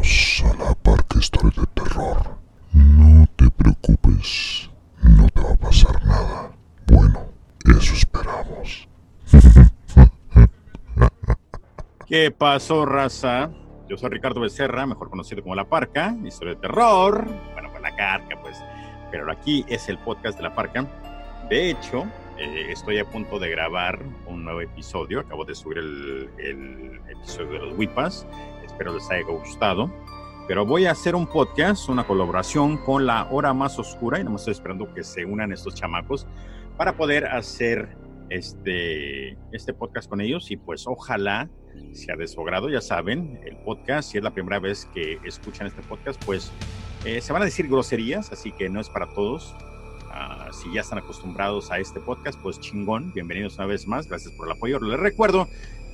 Bienvenidos a la Parque Historia de Terror. No te preocupes, no te va a pasar nada. Bueno, eso esperamos. ¿Qué pasó, raza? Yo soy Ricardo Becerra, mejor conocido como La Parca, historia de terror. Bueno, pues la carca, pues. Pero aquí es el podcast de La Parca. De hecho, eh, estoy a punto de grabar un nuevo episodio. Acabo de subir el, el episodio de los Wipas. Espero les haya gustado. Pero voy a hacer un podcast, una colaboración con La Hora Más Oscura. Y no me estoy esperando que se unan estos chamacos para poder hacer este, este podcast con ellos. Y pues ojalá sea de su agrado. Ya saben, el podcast, si es la primera vez que escuchan este podcast, pues eh, se van a decir groserías, así que no es para todos. Uh, si ya están acostumbrados a este podcast, pues chingón, bienvenidos una vez más, gracias por el apoyo. Les recuerdo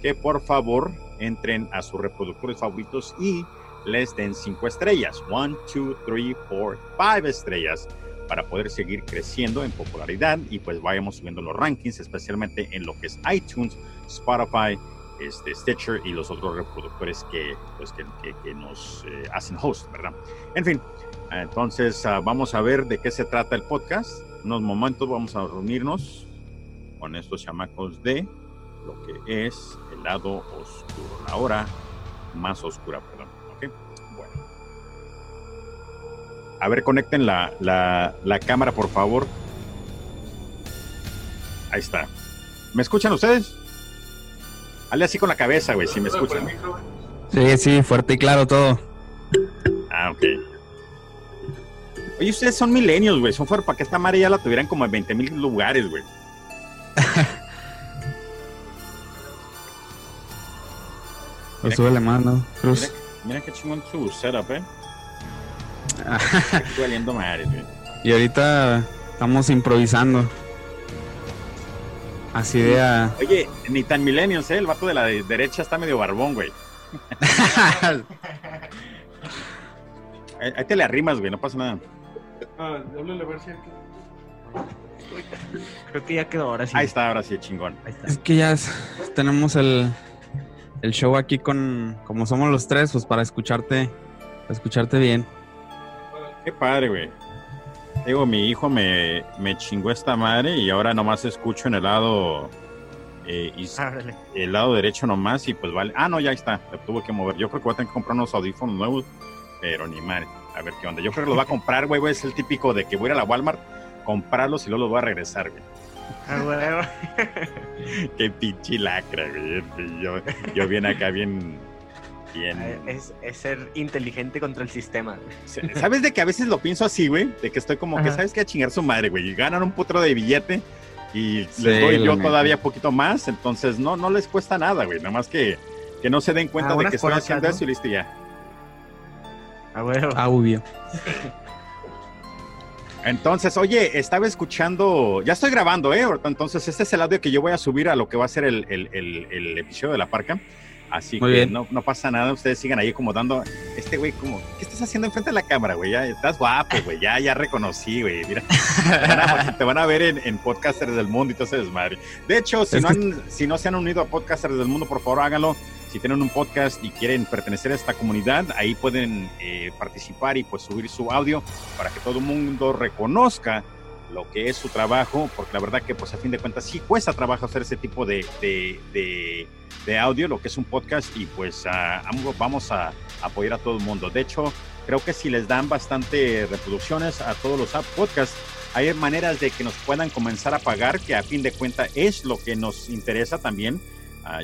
que por favor entren a sus reproductores favoritos y les den cinco estrellas, one, two, three, four, five estrellas para poder seguir creciendo en popularidad y pues vayamos subiendo los rankings, especialmente en lo que es iTunes, Spotify, este, Stitcher y los otros reproductores que, pues, que, que, nos eh, hacen host, ¿verdad? En fin, entonces uh, vamos a ver de qué se trata el podcast. En unos momentos vamos a reunirnos con estos chamacos de lo que es el lado oscuro, la hora más oscura, perdón. ¿ok? Bueno. A ver, conecten la, la, la cámara, por favor. Ahí está. ¿Me escuchan ustedes? Hale así con la cabeza, güey, si me escuchan. Sí, sí, fuerte y claro todo. Ah, ok. Oye, ustedes son milenios, güey. Son fuera para que esta madre ya la tuvieran como en 20 mil lugares, güey. Pues súbele más, ¿no? Cruz. Mira, mira qué chingón su setup, eh. Estoy valiendo madre, güey. Y ahorita estamos improvisando. Así de a... Oye, ni tan milenios, eh. El vato de la de derecha está medio barbón, güey. Ahí ahí te le arrimas, güey, no pasa nada. Ah, háblale a ver si aquí. Creo que ya quedó ahora sí. Ahí está, ahora sí, chingón. Ahí está. Es que ya es- tenemos el, el show aquí con... Como somos los tres, pues para escucharte... Para escucharte bien. Qué padre, güey. Digo, mi hijo me, me chingó esta madre y ahora nomás escucho en el lado eh, Ábrele. el lado derecho nomás y pues vale. Ah, no, ya está. Lo tuve que mover. Yo creo que voy a tener que comprar unos audífonos nuevos, pero ni madre. A ver qué onda. Yo creo que los voy a comprar, güey. güey. Es el típico de que voy a ir a la Walmart, comprarlos y luego los voy a regresar, güey. Qué pinche lacra, güey. Yo, yo bien acá, bien. bien. es, es ser inteligente contra el sistema. ¿Sabes de que a veces lo pienso así, güey? De que estoy como que. ¿sabes qué? A chingar su madre, güey. Y ganan un putro de billete y Sí, les doy yo todavía poquito más. Entonces, no, no les cuesta nada, güey. Nada más que, que no se den cuenta Ah, de que otras, haciendo ¿no? eso y listo ya. Ah, huevo. Ah, obvio. Entonces, oye, estaba escuchando, ya estoy grabando, ¿eh? Entonces, este es el audio que yo voy a subir a lo que va a ser el, el- el- el episodio de La Parca. Así Muy que no, no pasa nada, ustedes sigan ahí como dando, este güey, como, ¿qué estás haciendo enfrente de la cámara, güey? Ya estás guapo, güey, ya, ya reconocí, güey, mira. Te van a, te van a ver en, en Podcasters del Mundo y todo ese desmadre. De hecho, si Es no, que- han- si no se han unido a Podcasters del Mundo, por favor háganlo. Si tienen un podcast y quieren pertenecer a esta comunidad, ahí pueden eh, participar y pues subir su audio para que todo el mundo reconozca lo que es su trabajo, porque la verdad que pues a fin de cuentas sí cuesta trabajo hacer ese tipo de, de, de- audio, lo que es un podcast, y pues vamos a apoyar a todo el mundo. De hecho, creo que si les dan bastante reproducciones a todos los podcasts, hay maneras de que nos puedan comenzar a pagar, que a fin de cuentas es lo que nos interesa también,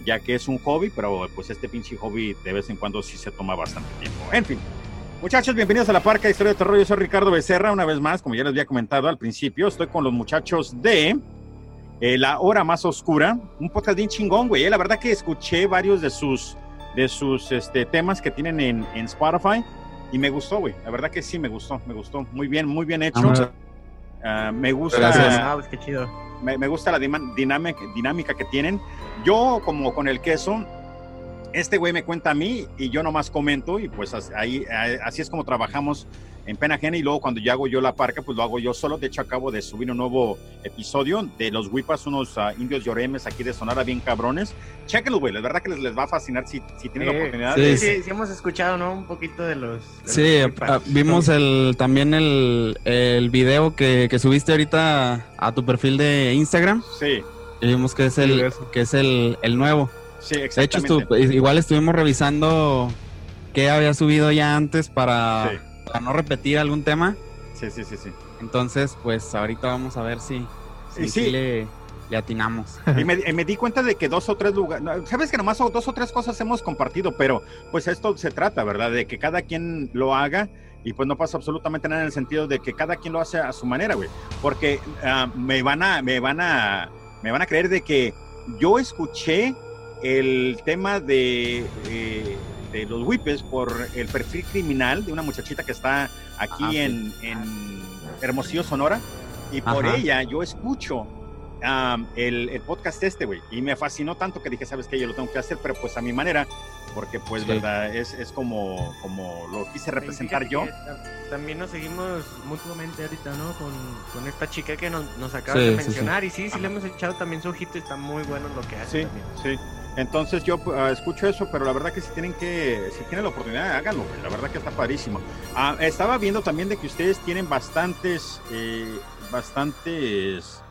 ya que es un hobby, pero pues este pinche hobby de vez en cuando sí se toma bastante tiempo. En fin. Muchachos, bienvenidos a la Parca de Historia de Terror. Yo soy Ricardo Becerra, una vez más, como ya les había comentado al principio, estoy con los muchachos de eh, La Hora Más Oscura, un podcast bien chingón, güey. eh. La verdad que escuché varios de sus, de sus este, temas que tienen en, en Spotify y me gustó, güey. La verdad que sí, me gustó, me gustó. Muy bien, muy bien hecho. Ah, me gusta Gracias. Ah, pues qué chido. Me, me gusta la dinámica, dinámica que tienen. Yo, como con el queso, este güey me cuenta a mí y yo nomás comento y pues as- ahí, así es como trabajamos en pena ajena y luego cuando ya hago yo la parca, pues lo hago yo solo. De hecho, acabo de subir un nuevo episodio de los Wipas, unos ah, indios lloremes aquí de Sonora bien cabrones. Chéquenlo, güey, la verdad que les, les va a fascinar si, si tienen la oportunidad. sí, de- Sí, sí, sí hemos escuchado, ¿no? Un poquito de los... de Sí, los ah, vimos el también el, el video que, que subiste ahorita a tu perfil de Instagram. Sí, Y vimos que es el, que es el, el nuevo. sí, De hecho, exactamente. estu- igual estuvimos revisando qué había subido ya antes para, Sí. Para no repetir algún tema. Sí, sí, sí, sí. Entonces, pues ahorita vamos a ver si, si, sí. le, le atinamos. Y me, di cuenta de que dos o tres lugares, sabes que nomás dos o tres cosas hemos compartido, pero pues esto se trata, ¿verdad? De que cada quien lo haga y pues no pasa absolutamente nada en el sentido de que cada quien lo hace a su manera, güey. Porque ah, me van a, me van a, me van a creer de que yo escuché el tema de, eh, de los whippes por el perfil criminal de una muchachita que está aquí Ajá, sí. en, en Hermosillo, Sonora, y por Ajá. ella yo escucho am, el, el podcast este, güey, y me fascinó tanto que dije, ¿sabes qué? Yo lo tengo que hacer, pero pues a mi manera, porque pues, Sí. verdad, es, es como, como lo quise representar yo. También nos seguimos mutuamente ahorita, ¿no? Con, con esta chica que nos, nos acaba Sí, de sí, sí. mencionar. Y sí, sí Ajá. le hemos echado también su ojito está muy bueno lo que hace Sí, también. sí. Entonces yo ah, escucho eso, pero la verdad que si tienen que, si tienen la oportunidad, háganlo, güey. La verdad que está padrísimo. Ah, estaba viendo también de que ustedes tienen bastantes, eh, bastantes.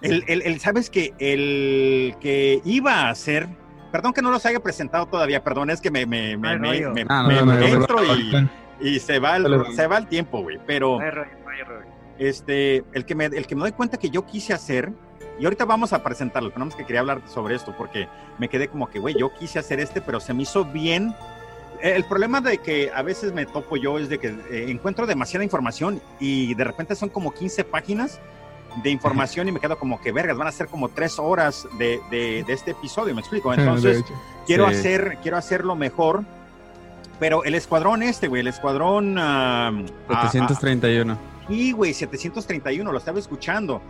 El, el, el- sabes que el que iba a ser, perdón que no los haya presentado todavía, perdón, es que me, me, me, me- me- Ah, no, me- no, me no, no, entro no, y, no. y se va el, se va el tiempo, güey. Pero este, el que me, el que me doy cuenta que yo quise hacer, y ahorita vamos a presentarlo, tenemos que quería hablar sobre esto, porque me quedé como que, güey, yo quise hacer este, pero se me hizo bien. El problema de que a veces me topo yo es de que eh, encuentro demasiada información y de repente son como 15 páginas de información y me quedo como que, vergas, van a ser como tres horas de, de- de este episodio, me explico. Entonces, quiero Sí. hacer, quiero hacerlo mejor. Pero el escuadrón este, güey, el escuadrón... ah, ah, ah, 731. Sí, güey, 731, lo estaba escuchando.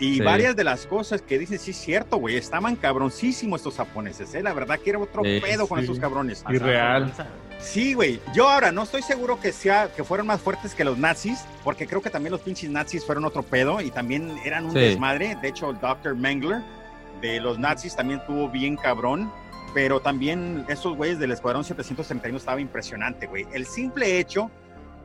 Y Sí. varias de las cosas que dicen, sí es cierto, güey, estaban cabroncísimos estos japoneses, ¿eh? La verdad que era otro Sí, pedo con sí. estos cabrones. Y real. Sí, güey. Yo ahora no estoy seguro que sea que fueron más fuertes que los nazis, porque creo que también los pinches nazis fueron otro pedo y también eran un Sí. desmadre. De hecho, el Dr. Mengler de los nazis también tuvo bien cabrón, pero también esos güeyes del Escuadrón 731 estaba impresionante, güey. El simple hecho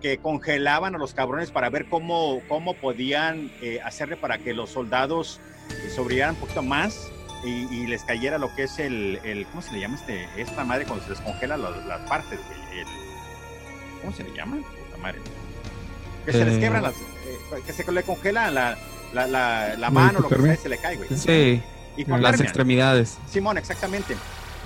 que congelaban a los cabrones para ver cómo, cómo podían eh, hacerle para que los soldados eh, sobrevivieran un poquito más y, y les cayera lo que es el, el- ¿cómo se le llama este, esta madre cuando se les congela las, las partes? El- ¿Cómo se le llama? Puta madre. Que se les Eh. quebran las, eh, que se le congela la, la, la, la ¿La mano, lo que sea, se le cae, güey. Sí, Hipotermia. las extremidades. Simón, exactamente.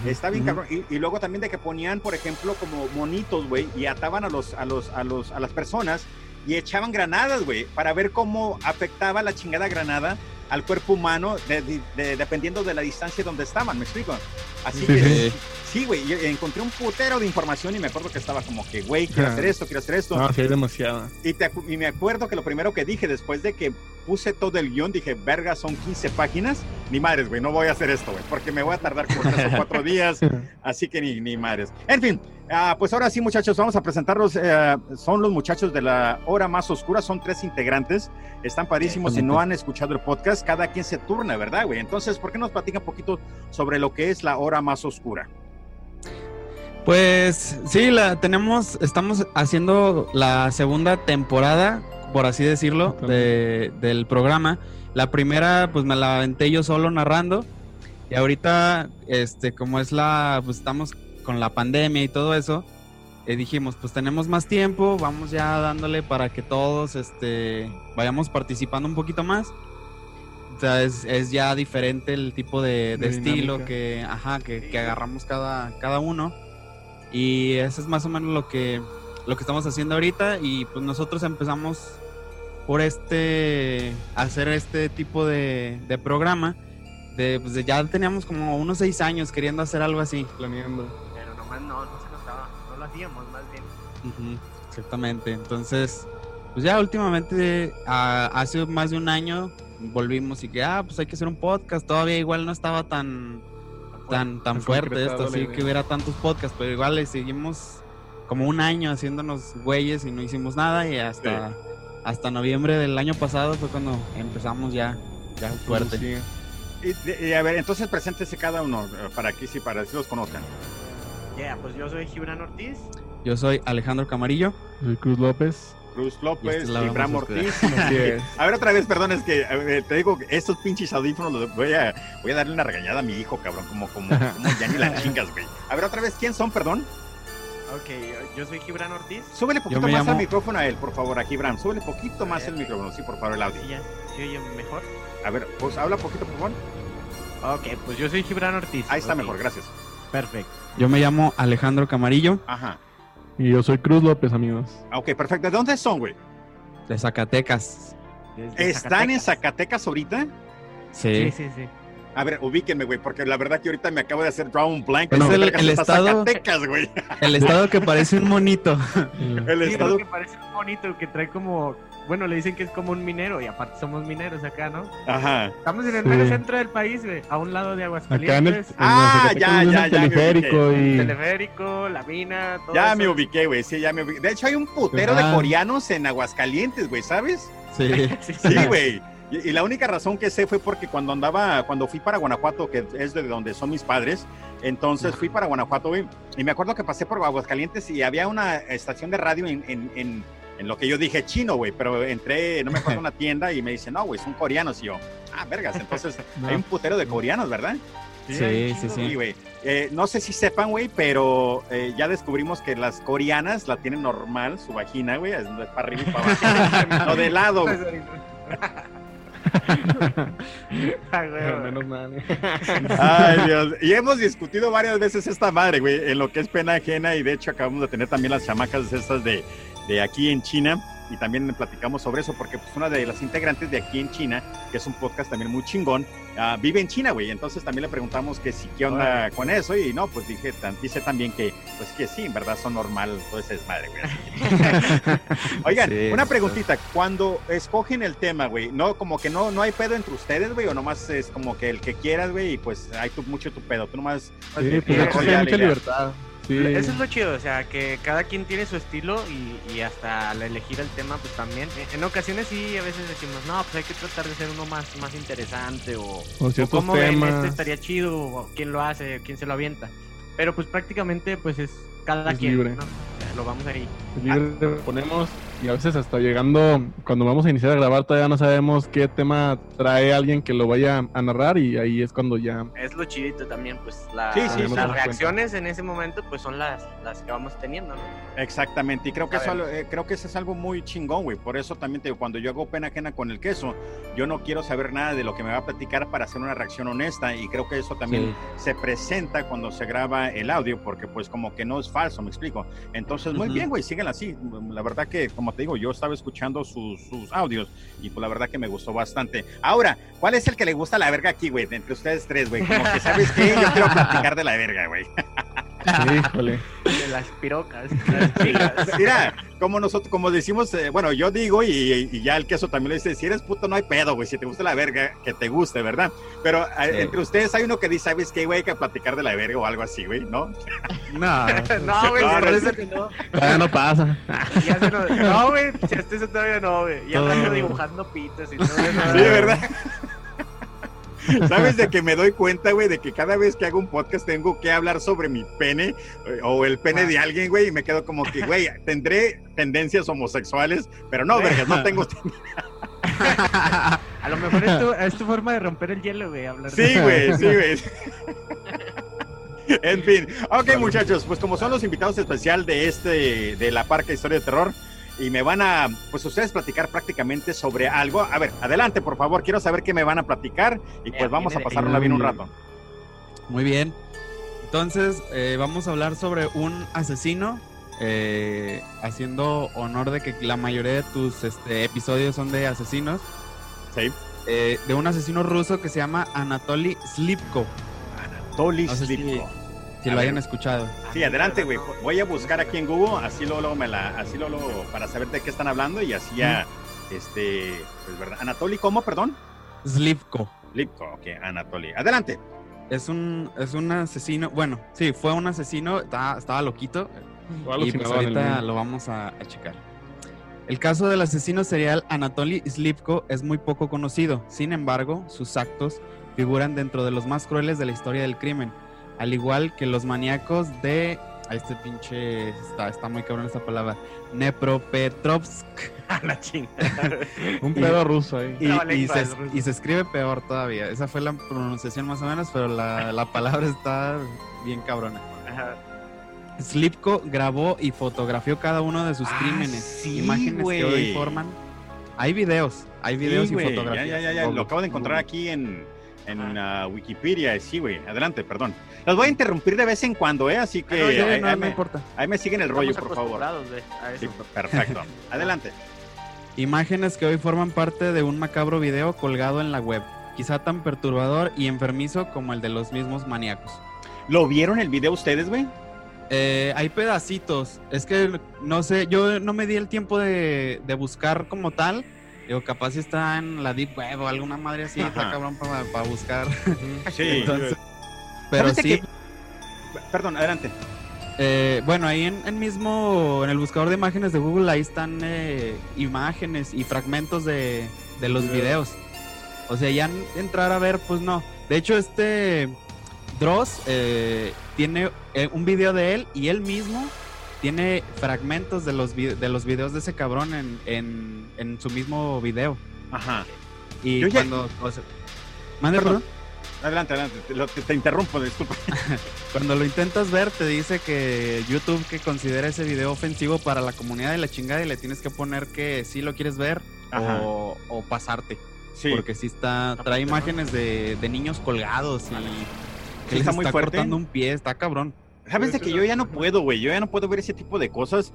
Está bien Ujú. cabrón. Y, y luego también de que ponían, por ejemplo, como monitos, güey, y ataban a los, a los, a los, a las personas y echaban granadas, güey, para ver cómo afectaba la chingada granada al cuerpo humano de- de- de- dependiendo de la distancia donde estaban, ¿me explico? Así Sí, que sí. sí, güey, encontré un putero de información y me acuerdo que estaba como que, güey, quiero hacer esto, quiero hacer esto. No, sí, hay demasiado. Y, te y me acuerdo que lo primero que dije después de que puse todo el guion, dije, verga, son 15 páginas. Ni madres, güey, no voy a hacer esto, güey, porque me voy a tardar como tres o cuatro días. Así que ni, ni madres. En fin, ah, pues ahora sí, muchachos, vamos a presentarlos. eh, son los muchachos de la hora más oscura, son tres integrantes. Están padrísimos. Si no han escuchado el podcast, cada quien se turna, ¿verdad, güey? Entonces, ¿por qué nos platican un poquito sobre lo que es la hora más oscura? Pues sí, la tenemos, estamos haciendo la segunda temporada, por así decirlo, de- del programa. La primera, pues me la aventé yo solo narrando. Y ahorita, este, como es la, pues estamos con la pandemia y todo eso, eh, dijimos, pues tenemos más tiempo, vamos ya dándole para que todos, este, vayamos participando un poquito más. O sea, es, es ya diferente el tipo de, de De estilo que, ajá, que, que agarramos cada, cada uno. Y eso es más o menos lo que, lo que estamos haciendo ahorita. Y pues nosotros empezamos por este, hacer este tipo de, de programa. De, pues ya teníamos como unos seis años queriendo hacer algo así. Planeando. Pero nomás no, no se notaba. No lo hacíamos, más bien. Exactamente. Entonces, pues ya últimamente, ah, hace más de un año, volvimos y que, ah, pues hay que hacer un podcast. Todavía igual no estaba tan, tan, tan fuerte esto, así que hubiera tantos podcasts, pero igual le seguimos como un año haciéndonos güeyes y no hicimos nada y hasta, hasta noviembre del año pasado fue cuando empezamos ya, ya fuerte. Sí. Y, a ver, entonces preséntese cada uno eh, para que sí, para que los conozcan. Ya, pues yo soy Gibran Ortiz. Yo soy Alejandro Camarillo. Soy Cruz López. Cruz López, este Gibran a Ortiz. A ver, otra vez, perdón, es que ver, te digo, que estos pinches audífonos los voy a, voy a darle una regañada a mi hijo, cabrón, como, como, como ya ni la chingas, güey. A ver, otra vez, ¿quién son, perdón? Ok, yo- soy Gibran Ortiz. Súbele poquito más al llamo- micrófono a él, por favor, a Gibran. Súbele poquito más el micrófono, sí, por favor, el audio. Sí, ya, ¿se oye mejor? A ver, pues habla poquito, por favor. Ok, pues yo soy Gibran Ortiz. Ahí está mejor, gracias. Perfecto. Yo me llamo Alejandro Camarillo Ajá. Y yo soy Cruz López, amigos. Ah, Ok, perfecto. ¿De dónde son, güey? de Zacatecas. Desde ¿Están en Zacatecas ahorita? Sí, sí, sí. A ver, ubíquenme, güey, porque la verdad que ahorita me acabo de hacer draw un blank. Es ¿Dónde el- estado- Zacatecas, güey. El estado que parece un monito. El Sí, estado. que parece un bonito, que trae como... Bueno, le dicen que es como un minero y aparte somos mineros acá, ¿no? Ajá. Estamos en el Sí. mero centro del país, güey, a un lado de Acá en el, Aguascalientes. en Ah, ya, ya, el ya, teleférico y Teleférico, la mina, todo Ya eso. me ubiqué, güey. Sí, ya me ubiqué. De hecho, hay un putero Ajá. de coreanos en Aguascalientes, güey, ¿sabes? Sí. Sí, Sí, güey. Y, y la única razón que sé fue porque cuando andaba, cuando fui para Guanajuato, que es de donde son mis padres, entonces fui para Guanajuato, güey, y me acuerdo que pasé por Aguascalientes y había una estación de radio en, en, en, en lo que yo dije chino, güey, pero entré, no me acuerdo, una tienda y me dicen, no, güey, son coreanos. Y yo, ah, vergas, entonces hay un putero de coreanos, ¿verdad? Sí, sí, sí. Eh, no sé si sepan, güey, pero eh, ya descubrimos que las coreanas la tienen normal, su vagina, güey, es para arriba y para abajo. no de lado. Menos mal. Ay, Dios. Y hemos discutido varias veces esta madre, güey, en lo que es pena ajena. Y de hecho, acabamos de tener también las chamacas estas de, de aquí en China. Y también platicamos sobre eso, porque pues una de las integrantes de aquí en China, que es un podcast también muy chingón, ah, vive en China, güey. Entonces también le preguntamos que si qué onda con eso. Y no, pues dije, dice también que, pues que sí, en verdad son normal todo ese desmadre, güey. Oigan, Sí, una preguntita. Cuando escogen el tema, güey, no, como que no, no hay pedo entre ustedes, güey, o nomás es como que el que quieras, güey, y pues hay tu, mucho tu pedo. Tú nomás. Sí, Pues, ya hay mucha libertad. Sí. Eso es lo chido, o sea, que cada quien tiene su estilo y, y hasta al elegir el tema, pues también. En- En ocasiones sí, a veces decimos, no, pues hay que tratar de ser uno más, más interesante o, O cómo ven, este estaría chido, o quién lo hace, quién se lo avienta. Pero pues prácticamente pues es cada Es quien, libre. ¿no? Lo vamos ahí. Es libre, ponemos y a veces hasta llegando, cuando vamos a iniciar a grabar todavía no sabemos qué tema trae alguien que lo vaya a narrar y ahí es cuando ya... Es lo chidito también, pues la- Sí, sí, las sí. reacciones en ese momento pues son las, las que vamos teniendo, ¿no? Exactamente. Y creo que, eso, eh, creo que eso es algo muy chingón, güey. Por eso también te digo, cuando yo hago pena ajena con el queso, yo no quiero saber nada de lo que me va a platicar para hacer una reacción honesta. Y creo que eso también Sí. se presenta cuando se graba el audio, porque pues como que no es falso, me explico. Entonces, muy bien, güey, síguela así. La verdad que, como te digo, yo estaba escuchando sus, sus audios y pues la verdad que me gustó bastante. Ahora, ¿cuál es el que le gusta la verga aquí, güey? Entre ustedes tres, güey. Como que, ¿sabes qué? Yo quiero platicar de la verga, güey. Híjole. De las pirocas, las chicas. Mira, como nosotros, como decimos, eh, bueno, yo digo y, y ya el queso también lo dice, si eres puto no hay pedo, güey, si te gusta la verga, que te guste, ¿verdad? Pero eh, entre ustedes hay uno que dice, ¿sabes qué, güey? Hay que platicar de la verga o algo así, güey, ¿no? No. No, güey, No, que. Todavía no pasa. Ya se nos... No, güey, si todavía no, güey. Ya ando dibujando pitos y todo eso. Sí, ¿verdad? ¿Sabes de que me doy cuenta, güey, de que cada vez que hago un podcast tengo que hablar sobre mi pene eh, o el pene de alguien, güey, y me quedo como que, güey, tendré tendencias homosexuales, pero no, vergas, no tengo. A lo mejor es tu, es tu forma de romper el hielo, güey, hablar de- Sí, güey, sí, güey. En fin, ok muchachos, pues como son los invitados especial de este, de la Parca Historia de Terror, y me van a, pues ustedes platicar prácticamente sobre algo. A ver, adelante, por favor, quiero saber qué me van a platicar y pues vamos a pasárnosla bien un rato. Muy bien. Entonces, eh, vamos a hablar sobre un asesino. eh, haciendo honor de que la mayoría de tus este, episodios son de asesinos. Sí. eh, de un asesino ruso que se llama Anatoly Slipko. Toli No sé si, Slipko. si A lo ver. hayan escuchado. Sí, adelante, güey. Voy a buscar aquí en Google, así luego, luego me la, así luego, luego, para saber de qué están hablando y así ya, este, pues verdad. Anatoly, ¿cómo, perdón? Slipko. Lipko, ok, Anatoly. Adelante. Es un, es un asesino. Bueno, sí, fue un asesino. Estaba, estaba loquito. Y pues ahorita lo vamos a, a checar. El caso del asesino serial Anatoly Slipko es muy poco conocido. Sin embargo, sus actos figuran dentro de los más crueles de la historia del crimen. Al igual que los maníacos de... a este pinche... Está, está muy cabrón esta palabra. Nepropetrovsk. A la chingada. Un pedo ruso ahí. Y, se, y escribe peor todavía. Esa fue la pronunciación más o menos, pero la, la palabra está bien cabrona. Ajá. Slipko grabó y fotografió cada uno de sus Ah, crímenes. sí, imágenes que hoy forman. Hay videos, hay videos Sí, y güey, fotografías. Ya, ya, ya, lo acabo de encontrar aquí en, en ah, Wikipedia. Sí, güey. Adelante, perdón. Los voy a interrumpir de vez en cuando, ¿eh? Así que Ah, no, ahí, no, ahí no me, importa. ahí me siguen el rollo, por favor. a eso. Sí, perfecto. Adelante. Imágenes que hoy forman parte de un macabro video colgado en la web. Quizá tan perturbador y enfermizo como el de los mismos maníacos. ¿Lo vieron el video ustedes, güey? Eh, hay pedacitos. Es que no sé, yo no me di el tiempo de, de buscar como tal. Digo, capaz si está en la Deep Web o alguna madre así, está cabrón para buscar. Sí. Entonces, pero ¿Sabes de sí? Perdón, adelante. Eh, bueno, ahí en, en mismo, en el buscador de imágenes de Google, ahí están eh, imágenes y fragmentos de, de los videos. O sea, ya entrar a ver, pues no. De hecho, este Dross eh, tiene eh, un video de él y él mismo tiene fragmentos de los, vi- de los videos de ese cabrón en, en, en su mismo video. Ajá. Y Yo ya- cuando... o sea, ¿Mande, Perdón. perdón? Adelante, adelante. Te, lo- te- te interrumpo, disculpa. Cuando lo intentas ver, te dice que YouTube que considera ese video ofensivo para la comunidad de la chingada y le tienes que poner que sí lo quieres ver o, o pasarte. Sí. Porque sí está, Está trae imágenes de, de niños colgados y que les está muy fuerte. cortando un pie, está cabrón. ¿Sabes de que yo ya no puedo, güey? Yo ya no puedo ver ese tipo de cosas.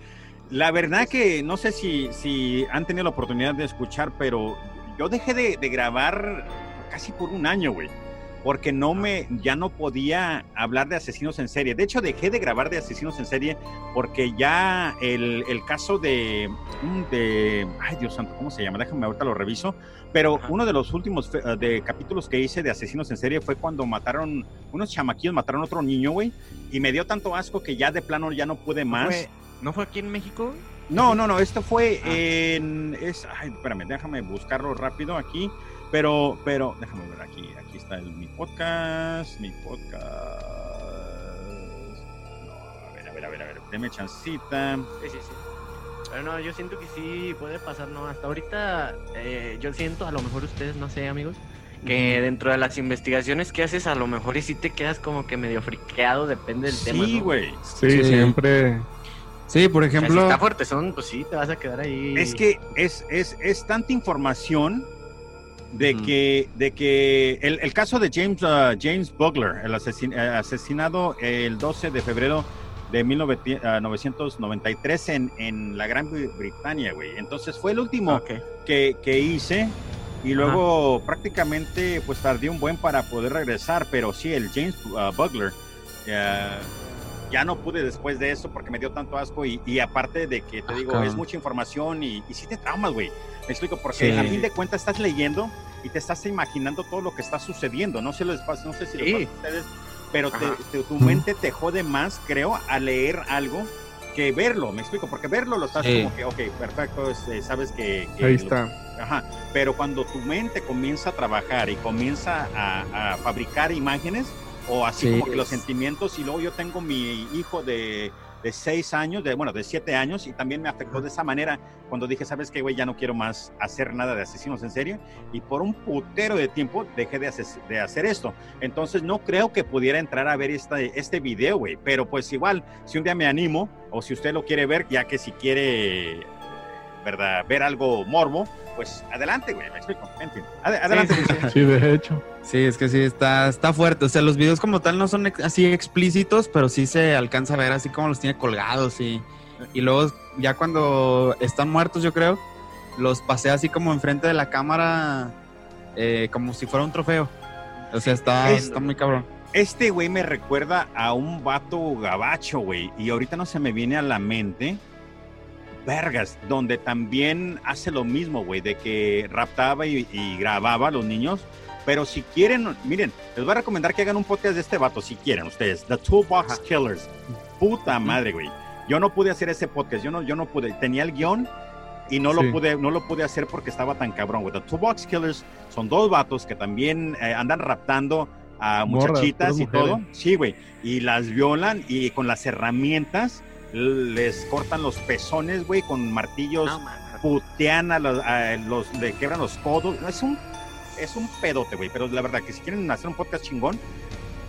La verdad que no sé si, si han tenido la oportunidad de escuchar, pero yo dejé de, de grabar casi por un año, güey. Porque no me, ya no podía hablar de asesinos en serie. De hecho, dejé de grabar de asesinos en serie porque ya el, el caso de, mm, de, ay Dios santo, ¿cómo se llama? Déjame ahorita lo reviso. Pero Ajá. uno de los últimos eh, de capítulos que hice de asesinos en serie fue cuando mataron, unos chamaquillos mataron a otro niño, güey y me dio tanto asco que ya de plano ya no pude ¿No más. fue, ¿No fue aquí en México? No, no, no, esto fue Ah. en es ay, espérame, déjame buscarlo rápido aquí, pero pero déjame ver aquí, aquí está el, mi podcast, mi podcast. No, a ver, a ver, a ver, a ver, deme chancita. Sí, sí, sí. Pero no, yo siento que sí puede pasar, ¿no? Hasta ahorita eh, yo siento, a lo mejor ustedes, no sé, amigos, que dentro de las investigaciones que haces, a lo mejor y sí te quedas como que medio friqueado, depende del tema, Sí, ¿no? güey. Sí, Sí. siempre. Sí, por O sea, si ejemplo, está fuerte son, pues sí, te vas a quedar ahí. Es que es, es, es tanta información de que, de que el, el caso de James, uh, James Bugler, el asesin- eh, asesinado el 12 de febrero de 1993 en, en la Gran Bretaña, güey. Entonces fue el último Ok. que, que hice y luego prácticamente pues tardé un buen para poder regresar, pero sí, el James uh, Bugler eh, ya no pude después de eso porque me dio tanto asco y, y aparte de que te Ah, digo, es mucha información y, y sí te traumas, güey. Me explico, porque Sí. a fin de cuentas estás leyendo y te estás imaginando todo lo que está sucediendo. No sé, les pasa, no sé si les Sí. pasa a ustedes, pero te- tu mente te jode más, creo, a leer algo que verlo. Me explico, porque verlo lo estás Sí. como que, ok, perfecto, es, eh, sabes que, que Ahí lo- está. Ajá, pero cuando tu mente comienza a trabajar y comienza a, a fabricar imágenes, o así Sí. como que los sentimientos, y luego yo tengo mi hijo de, de seis años, de, bueno, de siete años, y también me afectó de esa manera cuando dije, ¿sabes qué, güey? Ya no quiero más hacer nada de asesinos en serie, y por un putero de tiempo dejé de, de hacer esto. Entonces no creo que pudiera entrar a ver esta, este video, güey, pero pues igual, si un día me animo, o si usted lo quiere ver, ya que si quiere, ¿verdad? Ver algo morbo, pues adelante, güey, me explico. En fin, ade- adelante. sí, sí. Sí, de hecho. sí, es que sí, está, está fuerte. O sea, los videos como tal no son ex- así explícitos, pero sí se alcanza a ver así como los tiene colgados y, y luego ya cuando están muertos, yo creo, los pasea así como enfrente de la cámara, eh, como si fuera un trofeo. O sea, está, Es- está muy cabrón. Este güey me recuerda a un vato gabacho, güey, y ahorita no se me viene a la mente. Vergas, donde también hace lo mismo, güey, de que raptaba y, y grababa a los niños. Pero si quieren, miren, les voy a recomendar que hagan un podcast de este vato, si quieren ustedes. The Toolbox Killers. Puta madre, güey. Yo no pude hacer ese podcast, yo no, yo no pude, tenía el guion y no Sí. lo pude, no lo pude hacer porque estaba tan cabrón, güey. The Two Box Killers son dos vatos que también eh, andan raptando a muchachitas y todo. Sí, güey. Y las violan y con las herramientas les cortan los pezones, güey, con martillos No, putean a los, a los- le quebran los codos. Es un, es un pedote, güey. Pero la verdad que si quieren hacer un podcast chingón,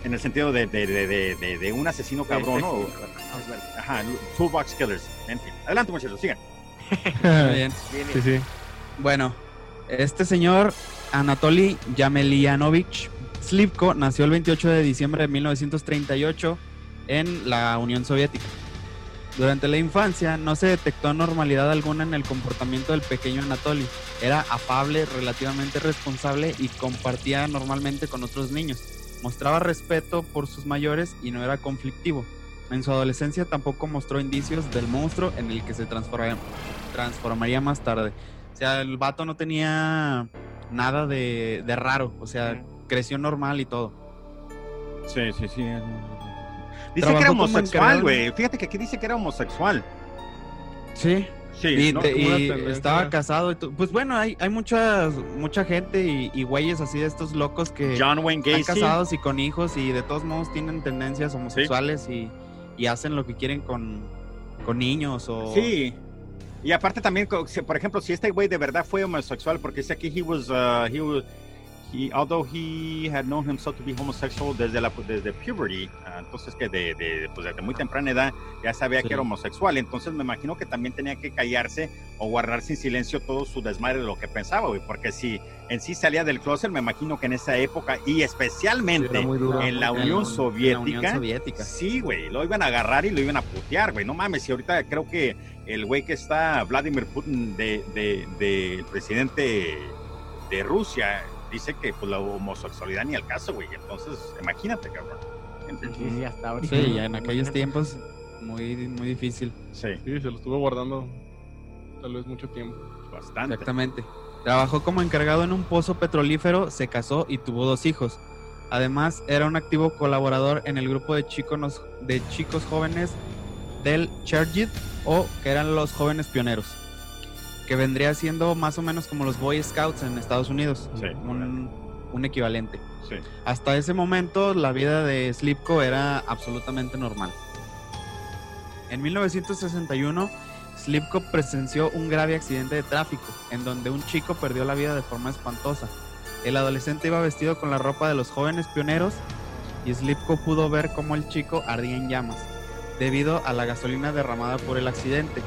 en el sentido de, de, de, de, de- de un asesino cabrón, ¿no? O- Ajá, Toolbox Killers. En fin. Adelante, muchachos, sigan. Bien, Sí, sí. Bueno, este señor Anatoly Yamelianovich Slivko nació el 28 de diciembre de 1938 en la Unión Soviética. Durante la infancia no se detectó anormalidad alguna en el comportamiento del pequeño Anatoly. Era afable, relativamente responsable y compartía normalmente con otros niños. Mostraba respeto por sus mayores y no era conflictivo. En su adolescencia tampoco mostró indicios del monstruo en el que se transformaría, transformaría más tarde. O sea, el vato no tenía nada de, de raro. O sea, creció normal y todo. Sí, sí, sí. Dice que era homosexual, güey. Fíjate que aquí dice que era homosexual. Sí. Sí, y ¿no? te- y estaba casado y. Pues bueno, hay, hay muchas, mucha gente y, y güeyes así de estos locos que John Wayne están casados y con hijos y de todos modos tienen tendencias homosexuales y, y hacen lo que quieren con, con niños o... Sí. Y aparte también, por ejemplo, si este güey de verdad fue homosexual, porque dice que he was, uh, he was, he, although he had known himself to be homosexual desde la desde puberty, ah, entonces que de, de, pues desde muy temprana edad ya sabía Sí. que era homosexual, entonces me imagino que también tenía que callarse o guardarse en silencio todo su desmadre de lo que pensaba, güey, porque si en sí salía del closet, me imagino que en esa época y especialmente muy duro. en la En Unión en la Soviética, Unión Soviética. Sí, güey, lo iban a agarrar y lo iban a putear, güey. No mames, y ahorita creo que el güey que está, Vladimir Putin, de, de, de- presidente de Rusia, dice que pues la homosexualidad ni al caso, güey. Entonces, imagínate, cabrón. Sí, hasta ahorita. Sí, ya en aquellos tiempos muy, muy difícil. Sí, Sí, se lo estuvo guardando tal vez mucho tiempo. bastante. Exactamente. Trabajó como encargado en un pozo petrolífero, se casó y tuvo dos hijos. Además, era un activo colaborador en el grupo de chicos, de chicos jóvenes del Chergid, o que eran los jóvenes pioneros, que vendría siendo más o menos como los Boy Scouts en Estados Unidos, Sí, un, un equivalente. Sí. Hasta ese momento, la vida de Slipko era absolutamente normal. En 1961, Slipko presenció un grave accidente de tráfico, en donde un chico perdió la vida de forma espantosa. El adolescente iba vestido con la ropa de los jóvenes pioneros y Slipko pudo ver cómo el chico ardía en llamas, debido a la gasolina derramada por el accidente.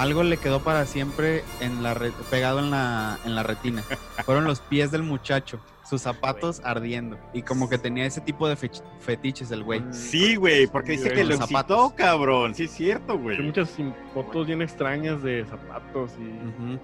Algo le quedó para siempre en la re- pegado en la, en la retina. Fueron los pies del muchacho, sus zapatos ardiendo. Y como que tenía ese tipo de fech- fetiches el güey. Sí, güey, porque dice que lo los excitó, zapatos. cabrón. Sí, es cierto, Hay güey. muchas im- fotos bien extrañas de zapatos y Ujú.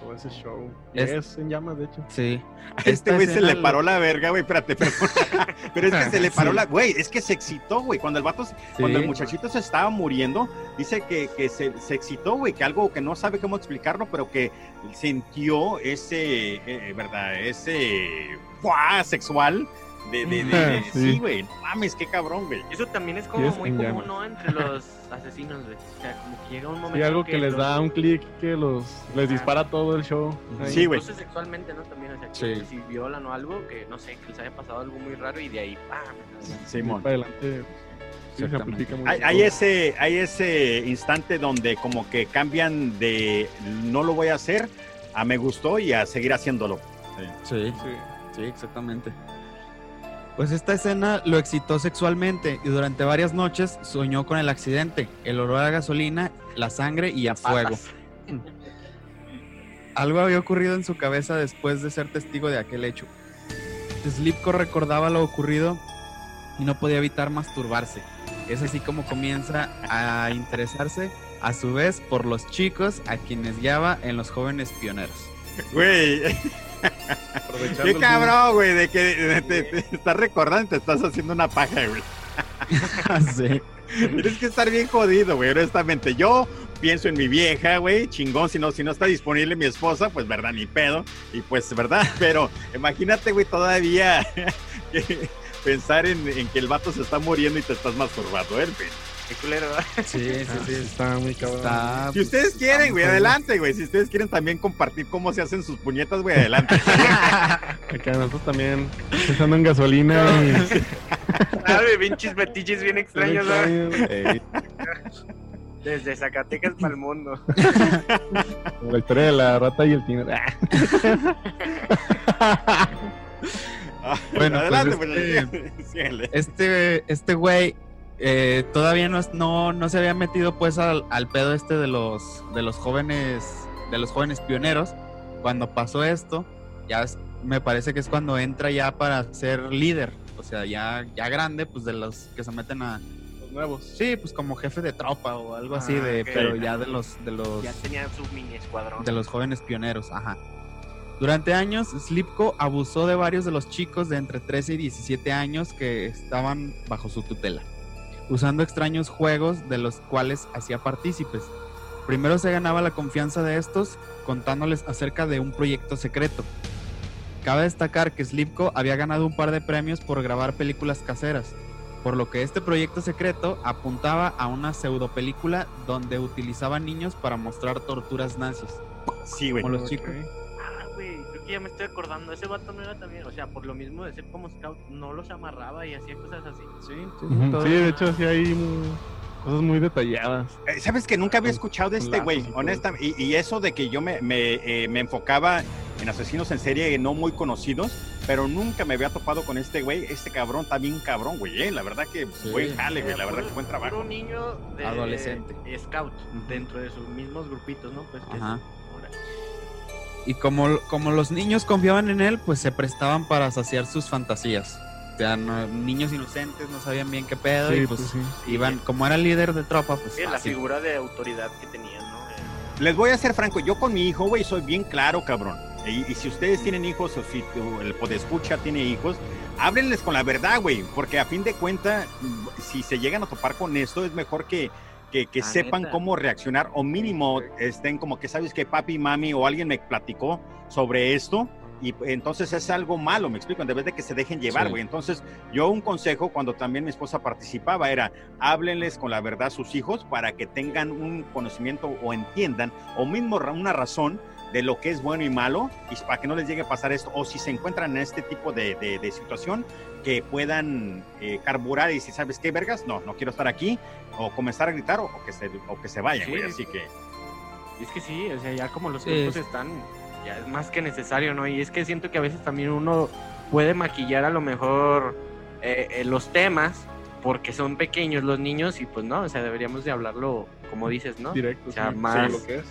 Todo ese show. Es- Es, en llamas, de hecho. Sí. A este güey se le lo- paró la verga, güey. Espérate, perdón. Pero es que se le paró Sí. la. Güey, es que se excitó, güey. Cuando el vato Cuando el muchachito se estaba muriendo, dice que, que se, se excitó, güey, que algo que no sabe cómo explicarlo, pero que sintió ese, eh, ¿verdad? Ese ¡buah! sexual de, de, de- de- Sí. sí, güey, no mames, qué cabrón, güey. Eso también es como es muy común. ¿no? Entre los asesinos, güey. O sea, como que llega un momento. Sí, algo que, les los- da un clic que los les dispara todo el show. ahí. Sí, güey. Incluso sexualmente, ¿no? También, o sea, que Sí. si violan o algo, que no sé, que les haya pasado algo muy raro y de ahí, ¡pam! De Simón. para adelante. Sí, se. Hay, hay ese, hay ese instante donde como que cambian de no lo voy a hacer a me gustó y a seguir haciéndolo. Sí. Sí. Sí, exactamente. Pues esta escena lo excitó sexualmente y durante varias noches soñó con el accidente, el olor a gasolina, la sangre y a fuego. Algo había ocurrido en su cabeza después de ser testigo de aquel hecho. Slipko recordaba lo ocurrido y no podía evitar masturbarse. Es así como comienza a interesarse a su vez por los chicos a quienes guiaba en los jóvenes pioneros. Güey, qué cabrón, güey, de que de- te, te estás recordando y te estás haciendo una paja, güey. sí. Tienes que estar bien jodido, güey, honestamente. Yo pienso en mi vieja, güey, chingón, si no, si no está disponible mi esposa, pues verdad, ni pedo. Y pues, verdad, pero imagínate, güey, todavía que pensar en, en que el vato se está muriendo y te estás masturbando, ¿eh? Güey. Qué culero. Sí, sí, Ah, sí. Está muy cabrón. Está, Si ustedes quieren, güey, adelante, güey. Si ustedes quieren también compartir cómo se hacen sus puñetas, güey, adelante. Acá nosotros también pensando en gasolina y... Ah, de pinches fetiches bien extraños. Eh, Desde Zacatecas para el mundo. Como La historia de la rata y el tiner. Ah, Bueno, pues, adelante, este- pues, este, este güey eh, todavía no, es- no, no se había metido pues al, al pedo este de los, de los jóvenes, de los jóvenes pioneros. Cuando pasó esto, ya es- me parece que es cuando entra ya para ser líder. O sea, ya, ya grande, pues de los que se meten a. Los nuevos. Sí, pues como jefe de tropa o algo así Ah, de. Pero ya de los, de los. Ya tenían su mini escuadrón. de los jóvenes pioneros, ajá. Durante años, Slipko abusó de varios de los chicos de entre 13 y 17 años que estaban bajo su tutela, usando extraños juegos de los cuales hacía partícipes. Primero se ganaba la confianza de estos contándoles acerca de un proyecto secreto. Cabe destacar que Slipko había ganado un par de premios por grabar películas caseras, por lo que este proyecto secreto apuntaba a una pseudo película donde utilizaba niños para mostrar torturas nazis. Sí, güey. Como los chicos. Ah, güey, que ya me estoy acordando. Ese vato no era también, o sea, por lo mismo de ser como scout, no los amarraba y hacía cosas así. Sí, Ujú, Sí, de hecho sí hay cosas muy detalladas. Eh, ¿Sabes que nunca había escuchado de este güey? Honestamente. Y, y eso de que yo me, me, eh, me enfocaba en asesinos en serie no muy conocidos, pero nunca me había topado con este güey. Este cabrón está bien cabrón, güey. eh, La verdad que Sí. buen jale, güey. La Eh, verdad puro- que buen trabajo. niño de, Adolescente. scout dentro de sus mismos grupitos, ¿no? Pues que Ajá. sí. Y como, como los niños confiaban en él, pues se prestaban para saciar sus fantasías. O sea, no- niños inocentes no sabían bien qué pedo y pues pues sí. iban, como era líder de tropa, pues Sí, la figura de autoridad que tenían, ¿no? Eh, Les voy a ser franco, yo con mi hijo, güey, soy bien claro, cabrón. Y, y si ustedes tienen hijos o si tu- el podescucha tiene hijos, háblenles con la verdad, güey, porque a fin de cuentas, si se llegan a topar con esto, es mejor que, que, sepan neta. cómo reaccionar o mínimo estén como que sabes que papi, mami o alguien me platicó sobre esto. Y entonces es algo malo, me explico, en vez de que se dejen llevar, Sí. güey. Entonces, yo un consejo cuando también mi esposa participaba era, háblenles con la verdad a sus hijos para que tengan un conocimiento o entiendan, o mismo una razón de lo que es bueno y malo, y para que no les llegue a pasar esto, o si se encuentran en este tipo de, de- de situación, que puedan eh, carburar y decir, ¿sabes qué, vergas? No, no quiero estar aquí, o comenzar a gritar, o, o que, se, o que se vayan, Sí. güey. Así que, Y es que sí, o sea, ya como los Sí, tiempos es- están, ya es más que necesario, ¿no? Y es que siento que a veces también uno puede maquillar a lo mejor eh, eh, los temas porque son pequeños los niños y pues no, o sea, deberíamos de hablarlo como dices, ¿no? Directo. O sea, sí, más- lo que es.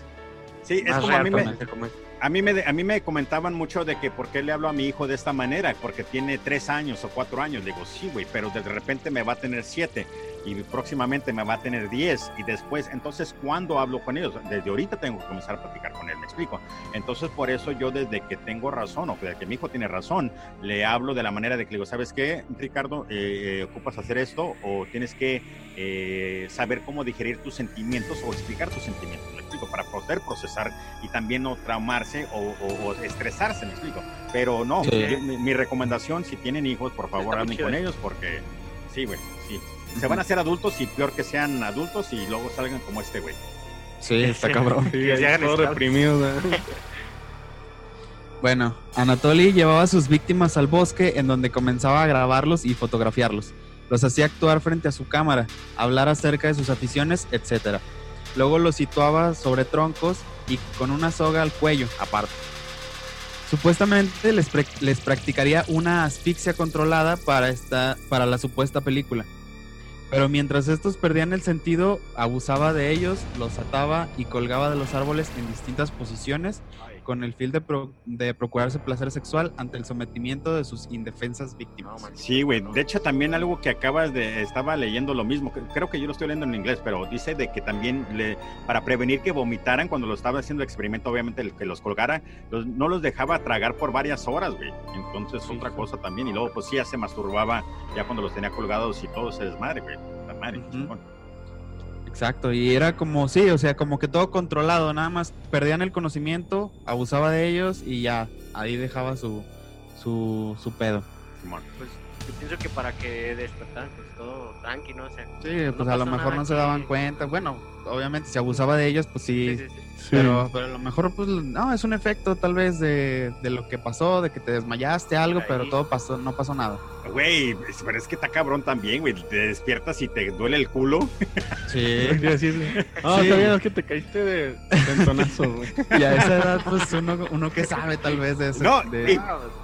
Sí, es como a mí me, como es. A mí, me, a mí me comentaban mucho de que por qué le hablo a mi hijo de esta manera, porque tiene tres años o cuatro años. Le digo, sí, güey, pero de repente me va a tener siete y próximamente me va a tener diez y después, entonces, ¿cuándo hablo con ellos? Desde ahorita tengo que comenzar a platicar con él, me explico. Entonces, por eso yo desde que tengo razón o desde que mi hijo tiene razón, le hablo de la manera de que le digo, ¿sabes qué, Ricardo? Eh, eh, ocupas hacer esto o tienes que eh, saber cómo digerir tus sentimientos o explicar tus sentimientos, explico, para poder procesar y también no traumarse o, o- o estresarse, me explico. Pero no, Sí. yo- mi, mi recomendación, si tienen hijos, por favor, hablen con ellos porque sí, güey, sí. Se van a hacer adultos y peor que sean adultos y luego salgan como este güey. Sí, está cabrón. Sí, hagan todo reprimido. ¿no? Bueno, Anatoly llevaba a sus víctimas al bosque en donde comenzaba a grabarlos y fotografiarlos. Los hacía actuar frente a su cámara, hablar acerca de sus aficiones, etc. Luego los situaba sobre troncos y con una soga al cuello, aparte. Supuestamente les, les practicaría una asfixia controlada para, esta, para la supuesta película. Pero mientras estos perdían el sentido, abusaba de ellos, los ataba y colgaba de los árboles en distintas posiciones con el fin de, pro- de procurarse placer sexual ante el sometimiento de sus indefensas víctimas. Sí, güey. De hecho, también algo que acabas de, estaba leyendo lo mismo. Creo que yo lo estoy leyendo en inglés, pero dice de que también le, para prevenir que vomitaran cuando lo estaba haciendo el experimento, obviamente el que los colgara, los- no los dejaba tragar por varias horas, güey. Entonces, Sí, otra sí. cosa también. Y luego, pues sí, ya se masturbaba ya cuando los tenía colgados y todo se desmadre, güey. La madre, Ujú. chingón. Exacto, y era como, sí, o sea, como que todo controlado, nada más perdían el conocimiento, abusaba de ellos y ya, ahí dejaba su, su, su pedo. Simón. Pues Yo pienso que para que despertaran, pues todo tranqui, ¿no? O sea, Sí, no pues a lo mejor no se daban cuenta. Bueno, obviamente si abusaba de ellos, pues sí. sí, sí, sí. Sí. Pero, pero a lo mejor, pues, no, es un efecto tal vez de, de lo que pasó, de que te desmayaste, algo, pero todo pasó, no pasó nada. Güey, pero es que está cabrón también, güey. Te despiertas y te duele el culo. Sí. No, Sí. está bien, es que te caíste de tentonazo, güey. Y a esa edad, pues uno, uno que sabe tal vez de eso. No, de- y-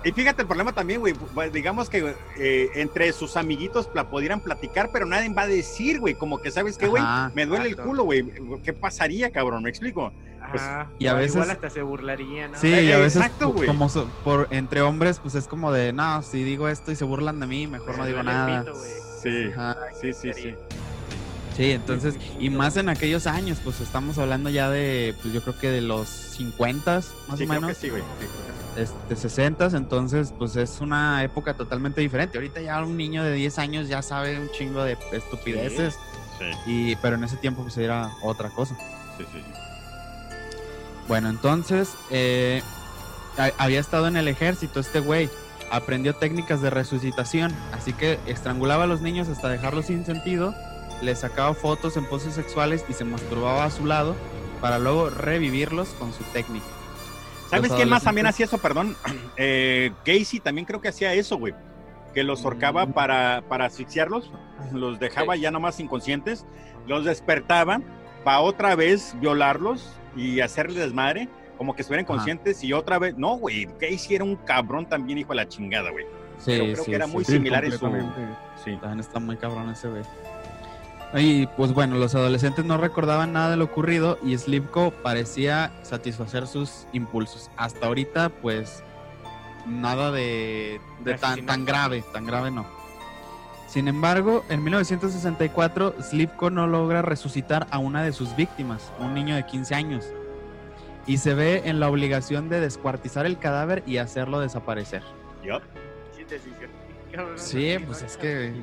Y fíjate el problema también, güey. pues, Digamos que eh, entre sus amiguitos la pudieran platicar, pero nadie va a decir, güey. Como que, ¿sabes qué, güey? Me duele el culo, güey. ¿Qué pasaría, cabrón? ¿Me explico? Pues, Ajá. y a veces- Igual hasta se burlarían, ¿no? Sí, Eh, y a veces exacto, como so- por entre hombres, pues es como de, no, si digo esto y se burlan de mí, mejor no Me digo nada. pito. Sí, Ajá. sí, sí, sí. Sí, entonces, y más en aquellos años, pues estamos hablando ya de, pues yo creo que de los 50 más Sí, o creo menos. que sí, güey. Sí, creo que sí. este, 60, entonces pues es una época totalmente diferente. Ahorita ya un niño de 10 años ya sabe un chingo de estupideces, Sí, y, pero en ese tiempo pues era otra cosa. sí, sí. sí. Bueno, entonces eh, ha- había estado en el ejército este güey, aprendió técnicas de resucitación, así que estrangulaba a los niños hasta dejarlos sin sentido, les sacaba fotos en poses sexuales y se masturbaba a su lado para luego revivirlos con su técnica. ¿Sabes quién más también hacía eso? Perdón. Eh, Casey también creo que hacía eso, güey. Que los ahorcaba Mm. para, para asfixiarlos, los dejaba ya nomás inconscientes, los despertaba para otra vez violarlos y hacerles desmadre, como que estuvieran Ajá. conscientes y otra vez. No, güey, Casey era un cabrón también, hijo de la chingada, güey. Sí, Pero creo que era muy Sí, similar en su. Sí. También está muy cabrón ese güey. Y pues bueno, los adolescentes no recordaban nada de lo ocurrido y Slipko parecía satisfacer sus impulsos. Hasta ahorita, pues, nada de, de tan, tan grave, tan grave no. Sin embargo, en 1964, Slipko no logra resucitar a una de sus víctimas, un niño de 15 años, y se ve en la obligación de descuartizar el cadáver y hacerlo desaparecer. Yup. Sí, no, pues no, es no. que,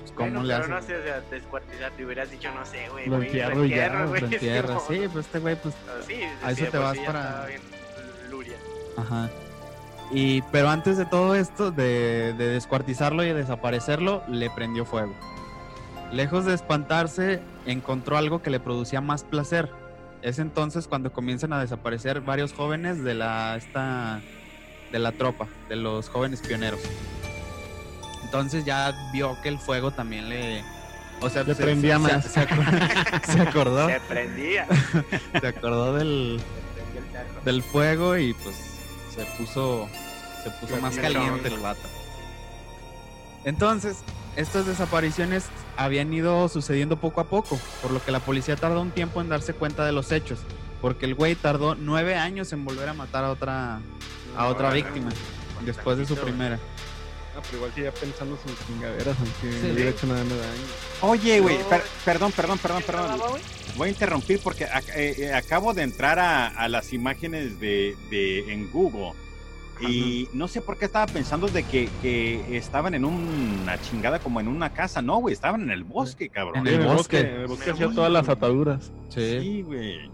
pues, ¿cómo Bueno, le pero hace? no sé, o sea, descuartizar, te hubieras dicho, no sé, güey. Lo entierro y ya, entierro, güey, Lo mo- sí, pues este güey, pues Ah, Sí, A sí, eso te vas para- luria. Ajá. Y, pero antes de todo esto, de, de descuartizarlo y de desaparecerlo, le prendió fuego. Lejos de espantarse, encontró algo que le producía más placer. Es entonces cuando comienzan a desaparecer varios jóvenes de la, esta, de la tropa, de los jóvenes pioneros. Entonces ya vio que el fuego también le... O sea, Le se- prendía se- más. Se, acor- se acordó, Se prendía. se acordó del, del fuego y pues se puso se puso más Caliente. el vato. Entonces, estas desapariciones habían ido sucediendo poco a poco, por lo que la policía tardó un tiempo en darse cuenta de los hechos, porque el güey tardó nueve años en volver a matar a otra a otra víctima después de su primera. Ah, pero igual sigue pensando sus chingaderas, aunque Sí. no hubiera hecho nada de daño. Oye, güey, No. per- perdón, perdón, perdón, ¿Qué perdón. Voy a interrumpir porque ac- eh, eh, acabo de entrar a, a las imágenes de, de- en Google y no sé por qué estaba pensando de que, que estaban en una chingada como en una casa. No, güey, estaban en el bosque, cabrón. En el bosque. En el bosque hacía todas las ataduras. Sí. Sí, güey.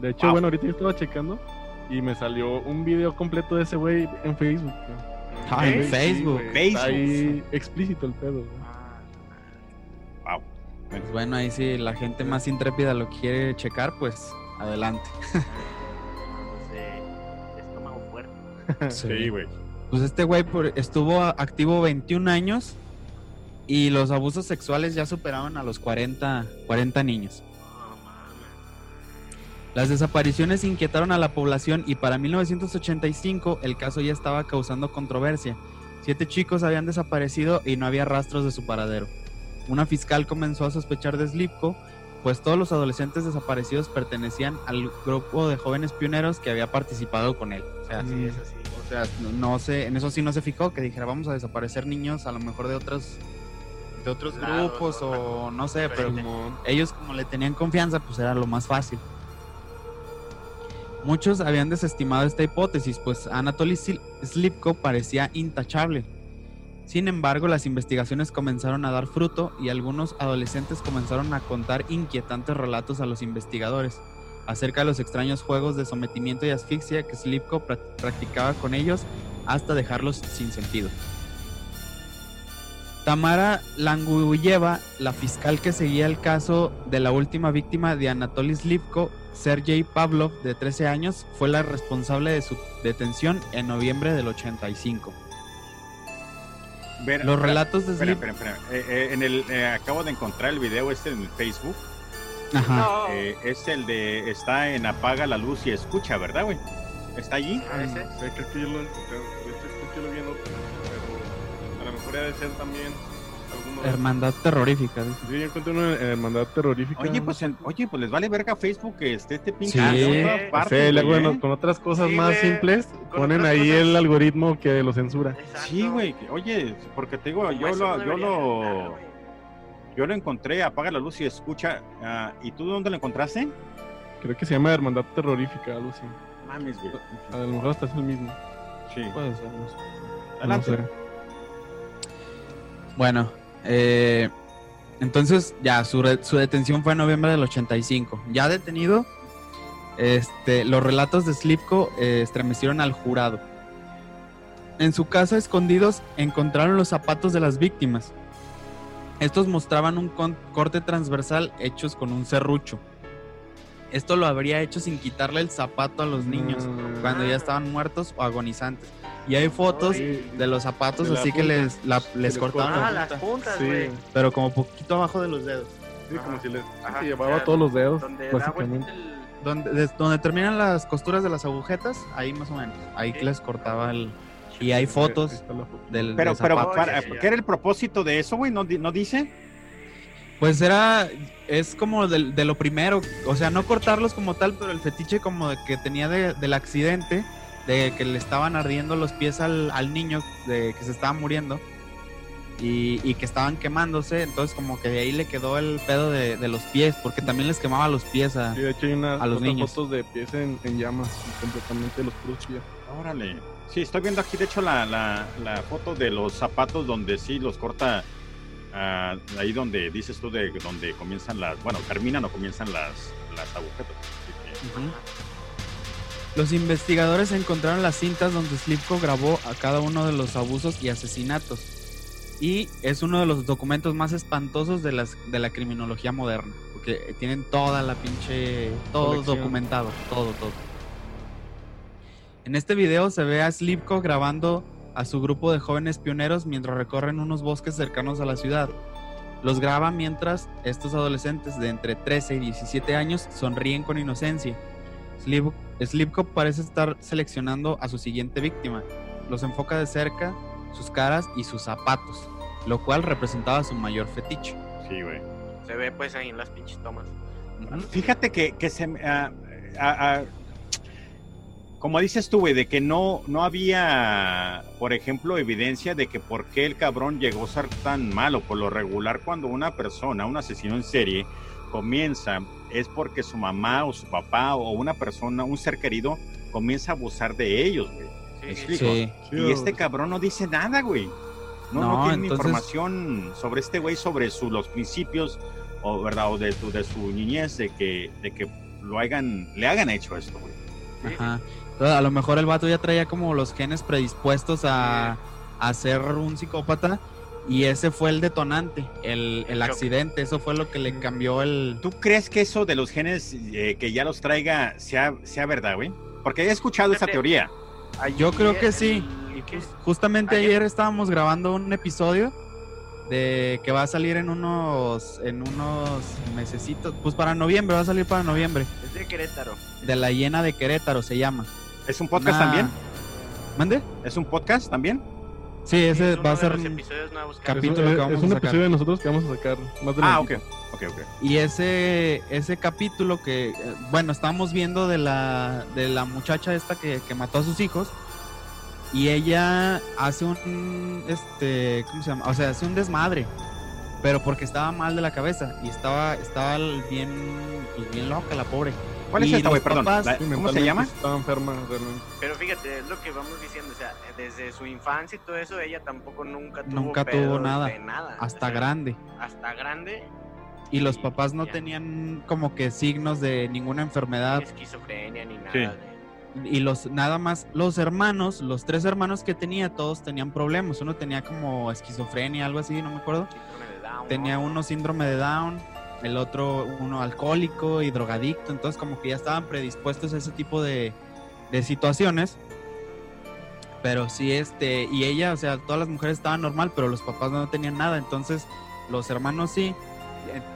De hecho, Wow. bueno, ahorita yo estaba checando y me salió un video completo de ese güey en Facebook. Ah, en ¿Eh? Sí, Facebook. está Facebook. ahí explícito el pedo. güey. Ah, Wow. Pues bueno, ahí sí la gente más intrépida lo quiere checar, pues adelante. Sí, güey. Pues este güey estuvo activo 21 años y los abusos sexuales ya superaban a los 40, 40 niños. Las desapariciones inquietaron a la población y para 1985 el caso ya estaba causando controversia. Siete chicos habían desaparecido y no había rastros de su paradero. Una fiscal comenzó a sospechar de Slipko, pues todos los adolescentes desaparecidos pertenecían al grupo de jóvenes pioneros que había participado con él. O sea, Sí, eso sí. o sea, no, sé, en eso sí no se fijó que dijera vamos a desaparecer niños a lo mejor de otros de otros grupos o o no sé, pero como ellos como le tenían confianza, pues era lo más fácil. Muchos habían desestimado esta hipótesis, pues Anatoly Slipko parecía intachable. Sin embargo, las investigaciones comenzaron a dar fruto y algunos adolescentes comenzaron a contar inquietantes relatos a los investigadores acerca de los extraños juegos de sometimiento y asfixia que Slipko pra- practicaba con ellos hasta dejarlos sin sentido. Tamara Languyeva, la fiscal que seguía el caso de la última víctima de Anatoly Slivko, Sergei Pavlov, de 13 años, fue la responsable de su detención en noviembre del 85. Ver- Los espera, relatos de espera, Slip... espera, espera. Eh, eh, en el, eh, acabo de encontrar el video este en Facebook. Ajá. No. Eh, es el de. Está en Apaga la luz y escucha, ¿verdad, güey? ¿Está allí? ¿A ese? Sí, creo que yo lo encontré. De hecho, es que yo lo vi en otro, pero a lo mejor ha de ser también Hermandad terrorífica. dice. Sí, yo encontré una en hermandad terrorífica. Oye, pues, en- oye, pues les vale verga Facebook que esté este pinche Sí. en Sí, todas No partes, sé, güey, luego ¿eh? con otras cosas Sí, más simples ponen ahí cosas. el algoritmo que lo censura. Exacto. Sí, güey. Oye, porque te digo, Como yo lo, yo lo, yo lo encontré, apaga la luz y escucha. ah, ¿Y tú dónde lo encontraste? Creo que se llama hermandad terrorífica, algo así. Mames, güey. A lo mejor hasta es el mismo. Sí. Puede ser, no sé. Adelante. No sé. Bueno, eh, entonces ya su, su detención fue en noviembre del 85. Ya detenido, este, los relatos de Slipko eh, estremecieron al jurado. En su casa escondidos encontraron los zapatos de las víctimas. Estos mostraban un corte transversal hechos con un serrucho. Esto lo habría hecho sin quitarle el zapato a los niños cuando ya estaban muertos o agonizantes. Y hay fotos Ay. de los zapatos De así que les, la- les cortaban. Ah, la las punta, puntas, Sí, güey. pero como poquito abajo de los dedos. sí, como si les Ajá, se o llevaba todos los dedos, Donde básicamente. el... Donde, des- donde terminan las costuras de las agujetas, ahí más o menos. Ahí Sí. les cortaba el... Y hay fotos del, Pero, del pero, para-. ¿qué era el propósito de eso, güey? ¿No, ¿No dice? Pues era... Es como del- de, lo primero. O sea, no cortarlos como tal, pero el fetiche como de que tenía de- del accidente, de que le estaban ardiendo los pies al, al niño, de que se estaba muriendo. Y, y que estaban quemándose, entonces como que de ahí le quedó el pedo de, de los pies, porque también les quemaba los pies a... Sí, de hecho hay una, a los niños. fotos de pies en, en llamas, completamente los puros pies. Órale. Sí, estoy viendo aquí, de hecho, la, la, la foto de los zapatos donde sí los corta. ah, ahí donde dices tú de donde comienzan las. Bueno, terminan o comienzan las, las agujetas. Así que- Ujú. Los investigadores encontraron las cintas donde Slipko grabó a cada uno de los abusos y asesinatos. Y es uno de los documentos más espantosos de, las, de la criminología moderna. Porque tienen toda la pinche... Todo Colección. documentado. Todo, todo. En este video se ve a Slipko grabando a su grupo de jóvenes pioneros mientras recorren unos bosques cercanos a la ciudad. Los graba mientras estos adolescentes de entre 13 y 17 años sonríen con inocencia. Slip- parece estar seleccionando a su siguiente víctima. Los enfoca de cerca, sus caras y sus zapatos, lo cual representaba su mayor fetiche. Sí, güey. Se ve pues ahí en las pinches tomas. Fíjate que, que se me- ah, ah, ah, como dices tú, güey, de que no, no había, por ejemplo, evidencia de que por qué el cabrón llegó a ser tan malo. Por lo regular, cuando una persona, un asesino en serie, comienza, es porque su mamá o su papá o una persona, un ser querido, comienza a abusar de ellos, güey. ¿Me explico? Sí. Y este cabrón no dice nada, güey. No, no, No, tiene entonces- información sobre este güey, sobre su, los principios, o verdad, o de, su- de su niñez, de que, de que lo hagan, le hagan hecho esto, güey. Ajá. Entonces, a lo mejor el vato ya traía como los genes predispuestos a, a ser un psicópata y ese fue el detonante, el, el accidente, eso fue lo que le cambió el... ¿Tú crees que eso de los genes eh, que ya los traiga sea, sea verdad, güey? Porque he escuchado esa teoría. Yo creo que sí. Justamente Ayer. ayer estábamos grabando un episodio de que va a salir en unos en unos mesecitos, pues para noviembre, va a salir para noviembre, Es de Querétaro. de la hiena de Querétaro se llama. ¿Es un podcast Una- también? ¿Mande? ¿Es un podcast también? Sí, ese Es va a de ser los un- episodios nuevos que capítulo es, que es vamos un a sacar. episodio de nosotros que vamos a sacar más de Ah, ok. Ok, ok. y ese ese capítulo que eh, bueno, estábamos viendo de la de la muchacha esta que, que mató a sus hijos y ella hace un este, ¿cómo se llama? O sea, hace un desmadre. Pero porque estaba mal de la cabeza y estaba estaba bien pues bien loca la pobre. ¿Cuál es esta, güey? Perdón. La- ¿Cómo se llama? Estaba enferma realmente. Pero fíjate, es lo que vamos diciendo, o sea, desde su infancia y todo eso, ella tampoco nunca tuvo Nunca tuvo nada. de nada. hasta o sea, grande. Hasta grande. Y los papás no ya. tenían como que signos de ninguna enfermedad. Ni esquizofrenia ni nada. Sí. de- y los nada más los hermanos, los tres hermanos que tenía, todos tenían problemas. Uno tenía como esquizofrenia, algo así, no me acuerdo. Síndrome de Down, Tenía ¿no? uno síndrome de Down, el otro uno alcohólico y drogadicto, entonces como que ya estaban predispuestos a ese tipo de, de situaciones. Pero sí, este, y ella, o sea, todas las mujeres estaban normal, pero los papás no tenían nada, entonces los hermanos sí,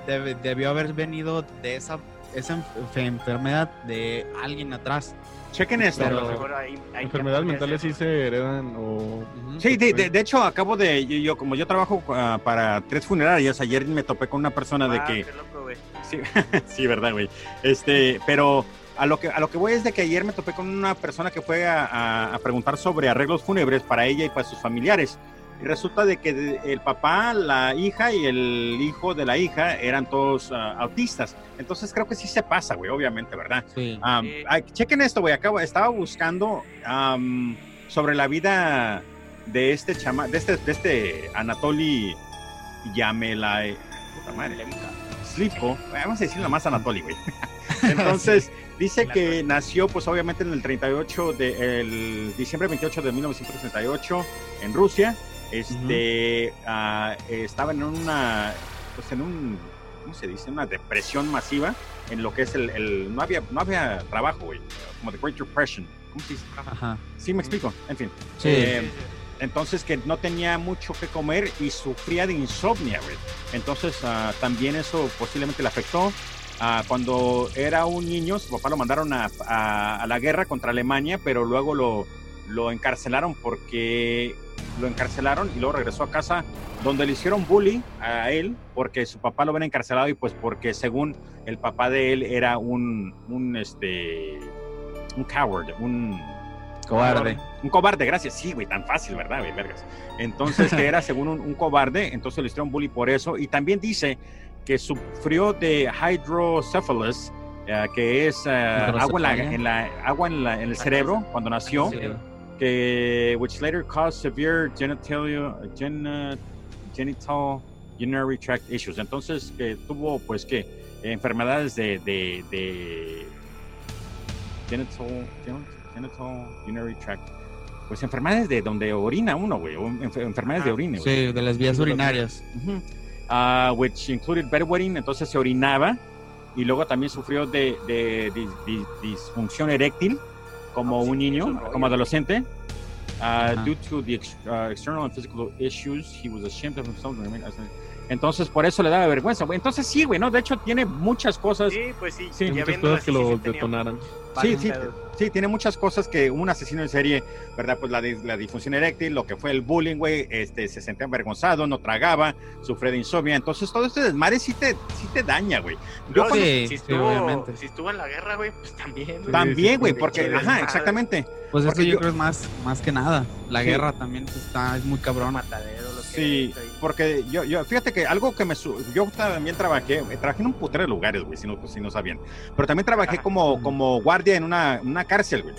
eh, debió haber venido de esa, esa enf- enfermedad de alguien atrás. Chequen esto. Pero- Enfermedades mentales sí se heredan o... Sí, de, de- de hecho, acabo de, yo, yo- como yo trabajo ah, para tres funerarias, ayer me topé con una persona de Ah, que, qué loco, güey. sí, sí, verdad, güey, este, pero a lo que a lo que voy es de que ayer me topé con una persona que fue a, a- a preguntar sobre arreglos fúnebres para ella y para sus familiares. Y resulta de que el papá, la hija y el hijo de la hija eran todos ah, autistas. Entonces creo que sí se pasa, güey, obviamente, ¿verdad? Sí. Um, ay, chequen esto, güey. Acabo, estaba buscando um, sobre la vida de este chama, de este, de este Anatoly Yamela, puta madre, Slivko. Vamos a decirlo más Anatoly, güey. Entonces, dice que nació, pues obviamente en el 38 de, el diciembre 28 de 1938 en Rusia. Este, ah, estaba en una, pues en un, ¿cómo se dice? Una depresión masiva en lo que es el, el- no había, no había trabajo, güey, como the Great Depression. ¿Cómo se dice? Ajá. Sí, me explico. En fin. Sí. Eh, Sí, sí. entonces que no tenía mucho que comer y sufría de insomnia, güey. Entonces ah, también eso posiblemente le afectó. Ah, cuando era un niño, su papá lo mandaron a, a- a la guerra contra Alemania, pero luego lo, lo encarcelaron porque lo encarcelaron y luego regresó a casa donde le hicieron bully a él porque su papá lo había encarcelado y pues porque según el papá de él era un, un este, un coward, un Cobarde. un cobarde, gracias. Sí, güey, tan fácil, ¿verdad, güey? Vergas. Entonces, que era según un, un cobarde, entonces le hicieron bully por eso. Y también dice que sufrió de hydrocephalus, eh, que es eh, agua, en la, Hidrocefalia. en la- agua en, la- en el cerebro cuando nació. Que which later caused severe genitalia, gen- uh, genital urinary tract issues. Entonces, que tuvo, pues, que enfermedades de, de, de genital, gen- genital urinary tract. Pues enfermedades de donde orina uno, güey. enfermedades de Ajá. orina, güey. Sí, de las vías urinarias. Ujú. Ah, which included bedwetting, entonces se orinaba y luego también sufrió de, de dis- dis- disfunción eréctil como Ah, un niño, como adolescente. Ajá. due to the ex- ah, external and physical issues, he was ashamed of himself. Entonces, por eso le daba vergüenza, güey. Entonces, sí, güey, ¿no? De hecho, tiene muchas cosas. Sí, pues sí. Sí, Muchas cosas que así, lo detonaran. Sí, sí, sí, tiene muchas cosas que un asesino en serie, ¿verdad? Pues la, dis- la disfunción eréctil, lo que fue el bullying, güey, este, se sentía avergonzado, no tragaba, sufre de insomnia. Entonces, todo este desmadre sí te, sí te daña, güey. Yo cuando- Sí, si, sí, estuvo, obviamente. si estuvo en la guerra, güey, pues también. güey. También, güey, porque, ajá, exactamente. Pues eso yo, yo- creo es más, más que nada. La Sí. guerra también pues, está, es muy cabrón. matadero, Sí, porque yo, yo, fíjate que algo que me, su- yo también trabajé, trabajé en un putero de lugares, güey, si no, si no sabían, pero también trabajé Ajá. como, como guardia en una, una cárcel, güey.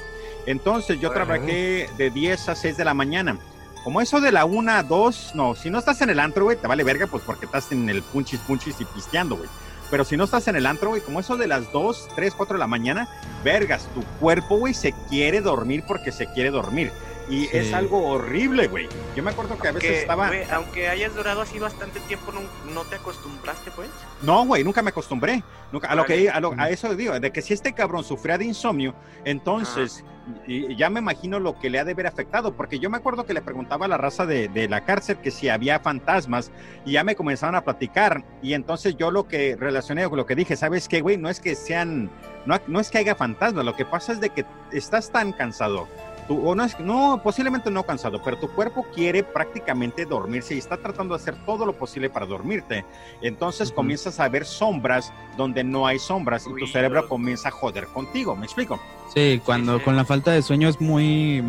Entonces yo trabajé de 10 a 6 de la mañana. Como eso de la 1 a 2, no, si no estás en el antro, güey, te vale verga, pues porque estás en el punchis punchis y pisteando, güey. Pero si no estás en el antro, güey, como eso de las 2, 3, 4 de la mañana, vergas, tu cuerpo, güey, se quiere dormir porque se quiere dormir. Y Sí. es algo horrible, güey. Yo me acuerdo que a veces Aunque, estaba... aunque hayas durado así bastante tiempo, ¿no, no te acostumbraste, pues? No, güey, nunca me acostumbré. Nunca, a, lo que, a, lo- a eso digo, de que si este cabrón sufría de insomnio, entonces y ya me imagino lo que le ha de haber afectado, porque yo me acuerdo que le preguntaba a la raza de, de la cárcel que si había fantasmas y ya me comenzaron a platicar y entonces yo lo que relacioné con lo que dije, ¿sabes qué, güey? No es que sean, no, no es que haya fantasmas, lo que pasa es de que estás tan cansado. Tú, o no, es, no, posiblemente no cansado, pero tu cuerpo quiere prácticamente dormirse y está tratando de hacer todo lo posible para dormirte. Entonces comienzas a ver sombras donde no hay sombras y tu cerebro comienza a joder contigo. ¿Me explico? Sí, cuando sí. con la falta de sueño es muy...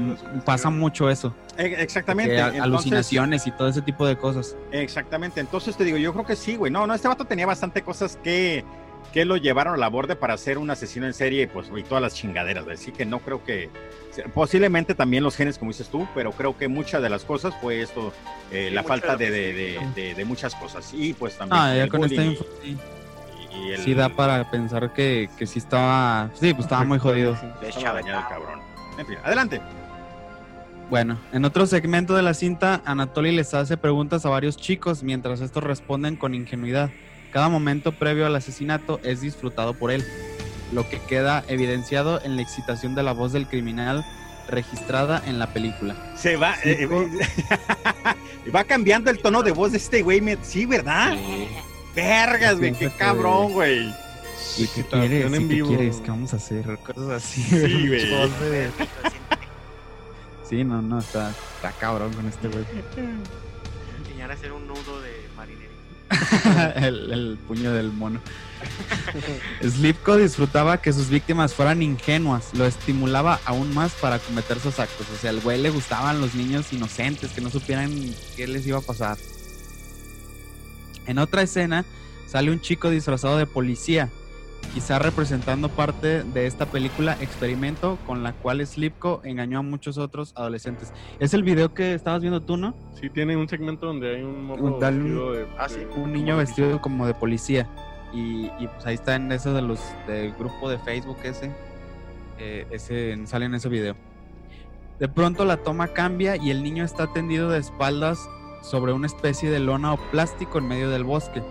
pasa mucho eso. E- Exactamente. Entonces- alucinaciones y todo ese tipo de cosas. Exactamente. Entonces te digo, yo creo que sí, güey. No, no, este vato tenía bastante cosas que, que lo llevaron a la borde para ser un asesino en serie, pues, y todas las chingaderas. Así que no creo que. Posiblemente también los genes, como dices tú, pero creo que muchas de las cosas fue esto, eh, Sí, la falta de de, de, muchas cosas. Y pues también. Ah, ya con esta info. sí. y el- Sí da para pensar que, que sí estaba, sí, pues estaba muy jodido. estaba dañado el cabrón. En fin, adelante. Bueno, en otro segmento de la cinta, Anatoly les hace preguntas a varios chicos mientras estos responden con ingenuidad. Cada momento previo al asesinato es disfrutado por él, lo que queda evidenciado en la excitación de la voz del criminal registrada en la película. Se va. Sí, eh, va cambiando el tono de voz de este güey. Sí, ¿verdad? Vergas, güey. Qué cabrón, güey. ¿Y qué quieres? en ¿Y qué quieres? ¿Qué vamos a hacer? Cosas así. Sí, güey. Sí, no, no, está, está cabrón con este güey. Enseñar a hacer un nudo de. el, puño del mono. Slipko disfrutaba que sus víctimas fueran ingenuas, lo estimulaba aún más para cometer sus actos. O sea, al güey le gustaban los niños inocentes, que no supieran qué les iba a pasar. En otra escena sale un chico disfrazado de policía, quizá representando parte de esta película Experimento, con la cual Slipko engañó a muchos otros adolescentes. Es el video que estabas viendo tú, ¿no? Sí, tiene un segmento donde hay un un- vestido de, Ah, sí. un niño vestido como de policía. Y, y, pues ahí está en eso de los del grupo de Facebook ese. eh, ese sale en ese video. De pronto la toma cambia y el niño está tendido de espaldas sobre una especie de lona o plástico en medio del bosque.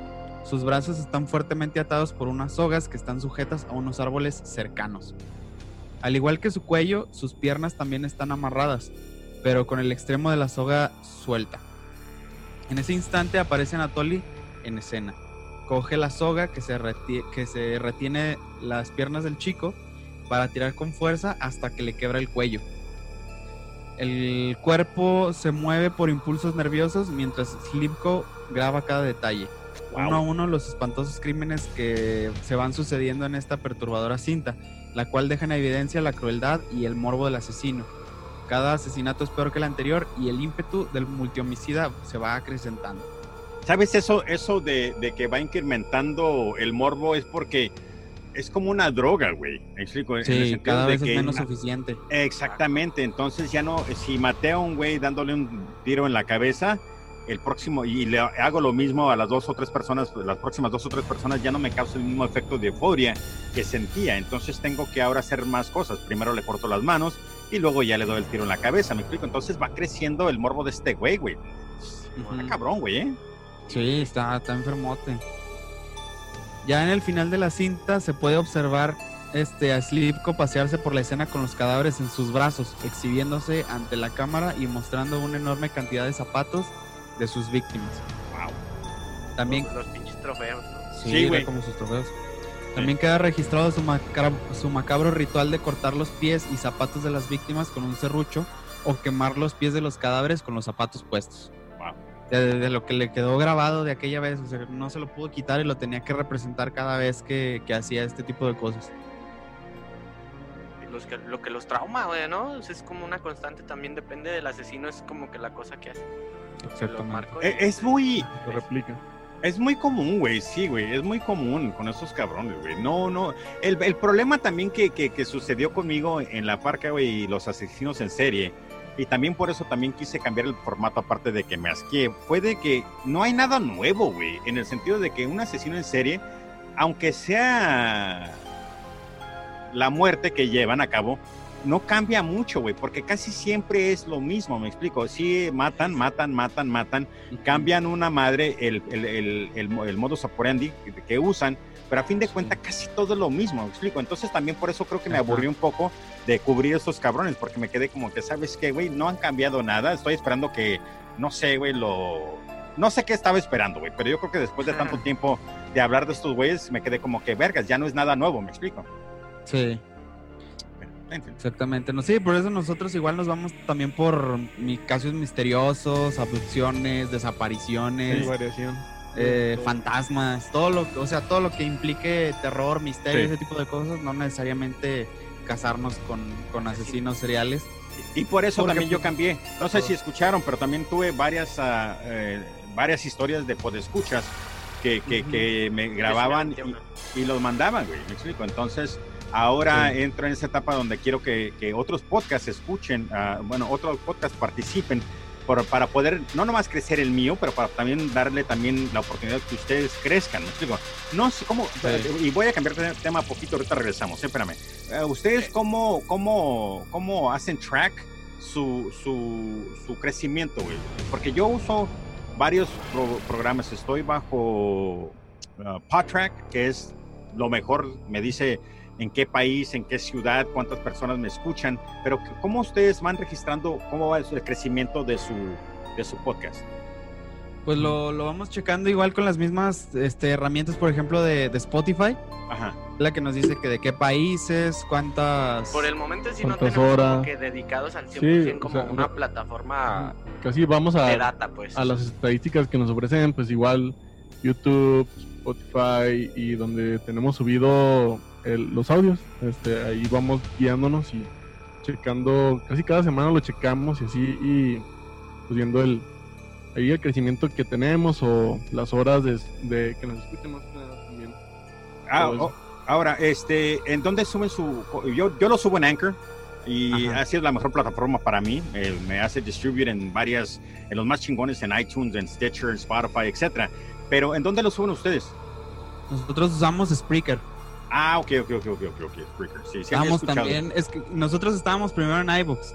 Sus brazos están fuertemente atados por unas sogas que están sujetas a unos árboles cercanos. Al igual que su cuello, sus piernas también están amarradas, pero con el extremo de la soga suelta. En ese instante aparece Anatoly en escena. Coge la soga que se, que se retiene las piernas del chico para tirar con fuerza hasta que le quebra el cuello. El cuerpo se mueve por impulsos nerviosos mientras Slipko graba cada detalle. Wow. Uno a uno los espantosos crímenes que se van sucediendo en esta perturbadora cinta, la cual deja en evidencia la crueldad y el morbo del asesino. Cada asesinato es peor que el anterior y el ímpetu del multihomicida se va acrecentando. ¿Sabes eso, eso de, de que va incrementando el morbo? Es porque es como una droga, güey. ¿Me explico? Sí, cada de vez es menos suficiente. Exactamente, entonces ya no, si maté a un güey dándole un tiro en la cabeza, el próximo, y le hago lo mismo a las dos o tres personas, pues, las próximas dos o tres personas ya no me causa el mismo efecto de euforia que sentía, entonces tengo que ahora hacer más cosas, primero le corto las manos y luego ya le doy el tiro en la cabeza, me explico, entonces va creciendo el morbo de este güey, güey. Está Ujú. cabrón, güey, ¿eh? Sí, está, está enfermote. Ya en el final de la cinta se puede observar este, a Slipko pasearse por la escena con los cadáveres en sus brazos, exhibiéndose ante la cámara y mostrando una enorme cantidad de zapatos de sus víctimas. Wow. También Los, los pinches trofeos, ¿no? Sí, güey. como sus trofeos. También queda registrado su, macra- su macabro ritual de cortar los pies y zapatos de las víctimas con un serrucho o quemar los pies de los cadáveres con los zapatos puestos. Wow. De, de lo que le quedó grabado de aquella vez, o sea, no se lo pudo quitar y lo tenía que representar cada vez que, que hacía este tipo de cosas. Los que, lo que los trauma, güey, ¿no? O sea, es como una constante también, depende del asesino, es como que la cosa que hace. Que lo Exactamente. marco Eh, y- Es muy, Lo replica. Es muy común, güey, sí, güey, es muy común con esos cabrones, güey. No, no, el, el problema también que, que, que sucedió conmigo en la parca, güey, y los asesinos en serie, y también por eso también quise cambiar el formato, aparte de que me asqué, fue de que no hay nada nuevo, güey, en el sentido de que un asesino en serie, aunque sea la muerte que llevan a cabo, no cambia mucho, güey, porque casi siempre es lo mismo, me explico. Sí, matan, matan, matan, matan, cambian una madre el, el, el, el, mo- el modus operandi que, que usan, pero a fin de cuentas casi todo es lo mismo, me explico. Entonces también por eso creo que me aburrí un poco de cubrir estos cabrones, porque me quedé como que, ¿sabes qué, güey? No han cambiado nada, estoy esperando que, no sé, güey, lo... No sé qué estaba esperando, güey, pero yo creo que después de tanto tiempo de hablar de estos güeyes, me quedé como que, vergas, ya no es nada nuevo, me explico. Sí, Bueno, en fin. exactamente. No, sí, por eso nosotros igual nos vamos también por mi casos misteriosos, abducciones, desapariciones. Sí, variación. eh, Todo. fantasmas, todo lo, o sea, todo lo que implique terror, misterio, Sí. ese tipo de cosas, no necesariamente casarnos con, con asesinos seriales. Y por eso Porque, también yo pues, cambié. No sé si escucharon, pero también tuve varias, eh, varias historias de podescuchas que, que, que me grababan y los mandaban, güey. Me explico. Entonces, ahora Sí. entro en esa etapa donde quiero que, que otros podcasts escuchen, ah, bueno, otros podcasts participen por- para poder no nomás crecer el mío, pero para también darle también la oportunidad que ustedes crezcan. ¿Me explico? No sé cómo, y voy a cambiar de tema poquito, ahorita regresamos, eh, espérame. Eh, ¿Ustedes cómo, cómo, cómo hacen track su, su, su crecimiento, güey? Porque yo uso varios pro- programas, estoy bajo uh, PodTrack, que es lo mejor, me dice en qué país, en qué ciudad, cuántas personas me escuchan, pero ¿cómo ustedes van registrando cómo va el crecimiento de su, de su podcast? Pues lo, lo vamos checando igual con las mismas este, herramientas, por ejemplo, de, de Spotify, Ajá. la que nos dice que de qué países, cuántas... Por el momento sí no ¿Cuántas tenemos como que dedicados al 100% Sí, o como sea, una plataforma Casi vamos de a, data, pues. a las estadísticas que nos ofrecen, pues igual YouTube, Spotify y donde tenemos subido el- los audios. Este, ahí vamos guiándonos y checando, casi cada semana lo checamos y así, y pues viendo el, ahí el crecimiento que tenemos o las horas de, de que nos escuchen más que nada también. Ah, oh, ahora, este, ¿en dónde suben su...? Yo, yo lo subo en Anchor y Ajá. ha sido la mejor plataforma para mí. eh, me hace distribuir en varias, en los más chingones, en iTunes, en Stitcher, en Spotify, etcétera. Pero ¿en dónde lo suben ustedes? Nosotros usamos Spreaker. Ah, ok, ok, ok, ok, ok, ok, Spreaker. Sí, sí, escuchado. también, es que nosotros estábamos primero en iBooks,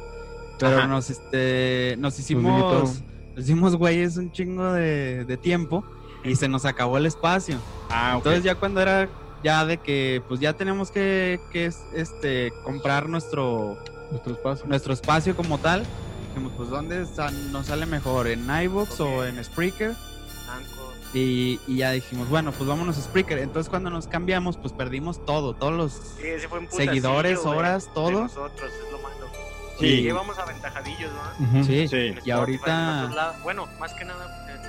pero Ajá. nos este nos hicimos nos hicimos güeyes un chingo de, de tiempo y se nos acabó el espacio. Ah, ok. Entonces ya cuando era ya de que pues ya tenemos que, que este comprar nuestro Nuestro espacio. nuestro espacio como tal, dijimos pues dónde nos sale mejor en iBooks o en Spreaker. Y, y ya dijimos bueno pues vámonos a Spreaker. Entonces cuando nos cambiamos pues perdimos todo, todos los Sí, ese fue un Seguidores, güey, horas, todo. nosotros, es lo malo. Sí. Y íbamos aventajadillos, ¿no? Sí, Sí. Y ahorita. Bueno, más que nada en.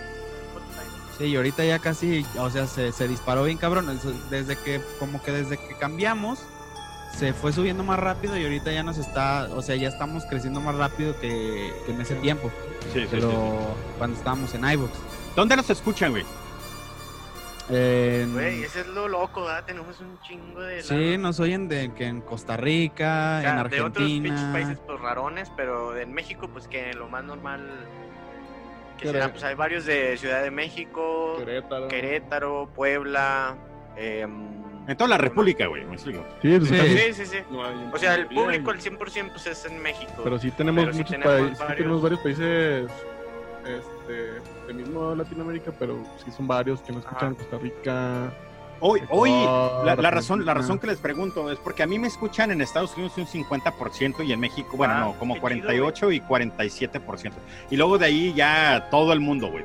Sí, y ahorita ya casi, o sea, se, se disparó bien cabrón. Desde que, como que desde que cambiamos, se fue subiendo más rápido y ahorita ya nos está, o sea, ya estamos creciendo más rápido que, que en ese tiempo, Sí, sí, que sí, sí. cuando estábamos en iVoox. ¿Dónde nos escuchan, güey? En- Güey, ese es lo loco, ¿verdad? Tenemos un chingo de. sí, nos oyen de que en Costa Rica, O sea, en de otros Argentina. países pues rarones, pero en México pues que lo más normal que será, pues hay varios de Ciudad de México, Querétaro. Querétaro, Puebla, em, En toda la República, güey, me explico. Sí, Sí. sí, sí, sí. O sea, el público al 100% pues es en México. Pero sí tenemos Pero sí muchos tenemos países, sí varios. tenemos varios países este, de mismo Latinoamérica, pero sí son varios que nos escuchan Ajá. Costa Rica. Hoy, hoy Ecuador, la, la razón, la razón que les pregunto es porque a mí me escuchan en Estados Unidos un 50% y en México, bueno, Ah, no, como qué chido, 48 y 47%. Y luego de ahí ya todo el mundo, güey.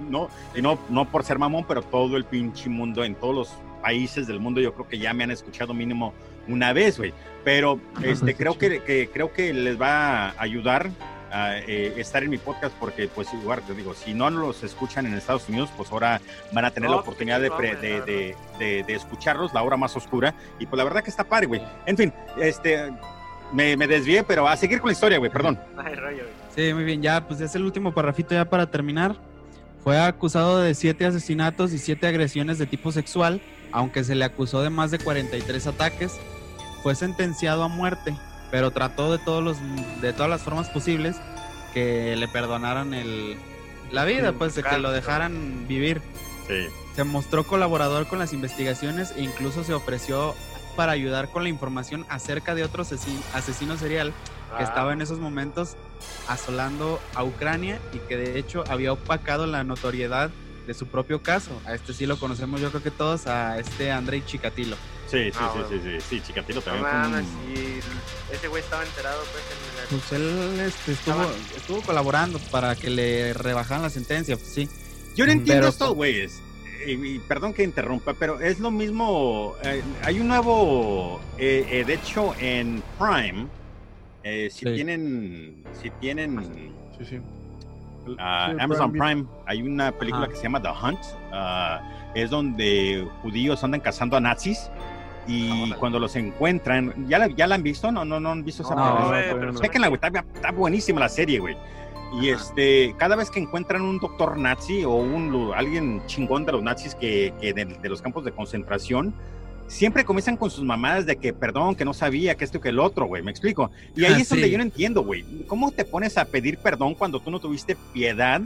no, y no, no por ser mamón, pero todo el pinche mundo, en todos los países del mundo, yo creo que ya me han escuchado mínimo una vez, güey. Pero este, está creo que, que creo que les va a ayudar a eh, estar en mi podcast porque pues igual te digo si no los escuchan en Estados Unidos pues ahora van a tener No, la pues, oportunidad de, de, de, de- de escucharlos la hora más oscura y pues la verdad que está padre güey en fin este me, me desvié pero a seguir con la historia güey perdón Ay, rollo, güey. Sí, muy bien, ya, pues es el último parrafito ya para terminar. Fue acusado de siete asesinatos y siete agresiones de tipo sexual, aunque se le acusó de más de 43 ataques. Fue sentenciado a muerte, pero trató de todos los de todas las formas posibles que le perdonaran el la vida, pues de que lo dejaran vivir. sí Se mostró colaborador con las investigaciones e incluso se ofreció para ayudar con la información acerca de otro asesi- asesino serial que Ah, estaba en esos momentos asolando a Ucrania y que de hecho había opacado la notoriedad de su propio caso. A este sí lo conocemos yo creo que todos, a este Andrei Chikatilo. Sí sí Ah, sí, bueno. sí sí sí Chikatilo No también un- y ese güey estaba enterado pues en. Pues él este, estuvo, estuvo colaborando para que le rebajaran la sentencia, pues sí. Yo no entiendo Pero- estos güeyes. Y, y perdón que interrumpa, pero es lo mismo. eh, hay un nuevo. eh, eh, de hecho, en Prime, eh, si Sí. tienen. Si tienen. Sí, sí. El- ah, sí, Amazon Prime Prime, hay una película Ajá. que se llama The Hunt. ah, es donde judíos andan cazando a nazis. Y Órale. cuando los encuentran, ¿ya la, ¿ya la han visto? No, no, no han visto esa No, película? no. güey, está, está buenísima la serie, güey. Y Ajá. este, cada vez que encuentran un doctor nazi o un alguien chingón de los nazis que, que de, de los campos de concentración, siempre comienzan con sus mamadas de que perdón, que no sabía, que esto que el otro, güey, me explico. Y ahí Ah, es donde sí. yo no entiendo, güey. ¿Cómo te pones a pedir perdón cuando tú no tuviste piedad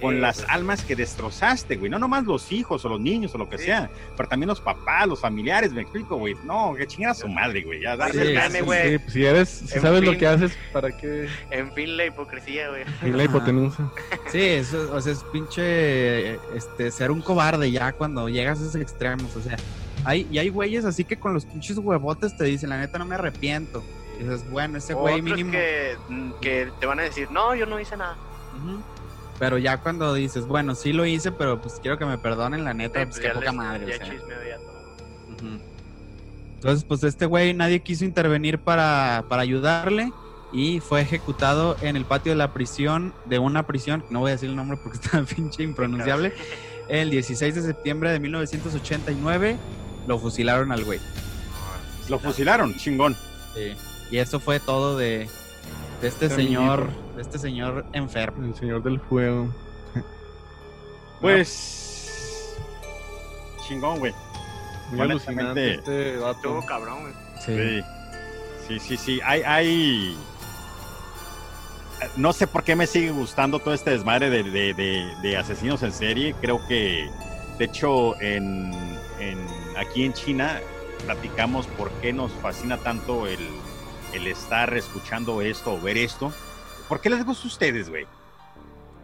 con Sí, las pues. almas que destrozaste, güey? No nomás los hijos o los niños o lo que Sí. sea, pero también los papás, los familiares, me explico, güey. No, que chingada su madre, güey. Ya, darle Sí, el güey. Sí, si eres, si En sabes lo que haces, ¿para qué? En fin, la hipocresía, güey. Y la hipotenusa. Sí, eso, o sea, es pinche este, ser un cobarde ya cuando llegas a esos extremos. O sea, hay, y hay güeyes así que con los pinches huevotes te dicen, la neta no me arrepiento. Y dices, bueno, ese güey mínimo. que, que te van a decir, no, yo no hice nada. Ujú. Pero ya cuando dices, bueno, sí lo hice, pero pues quiero que me perdonen, la neta, Sí, pues pues qué poca les- madre. o Ya sea. chismeo ya todo. Entonces, pues este güey nadie quiso intervenir para, para ayudarle y fue ejecutado en el patio de la prisión, de una prisión, no voy a decir el nombre porque está pinche impronunciable, el 16 de septiembre de 1989 lo fusilaron al güey. Lo fusilaron, chingón. Y eso fue todo de, de este señor. De este señor enfermo. El señor del fuego. Pues. Chingón, güey. Muy alucinante este vato. Estuvo cabrón, güey. Sí. Sí, sí, sí. Hay, hay. No sé por qué me sigue gustando todo este desmadre de, de- de- de asesinos en serie. Creo que, de hecho, en, en- aquí en China platicamos por qué nos fascina tanto el, el estar escuchando esto o ver esto. ¿Por qué les gusta a ustedes, güey?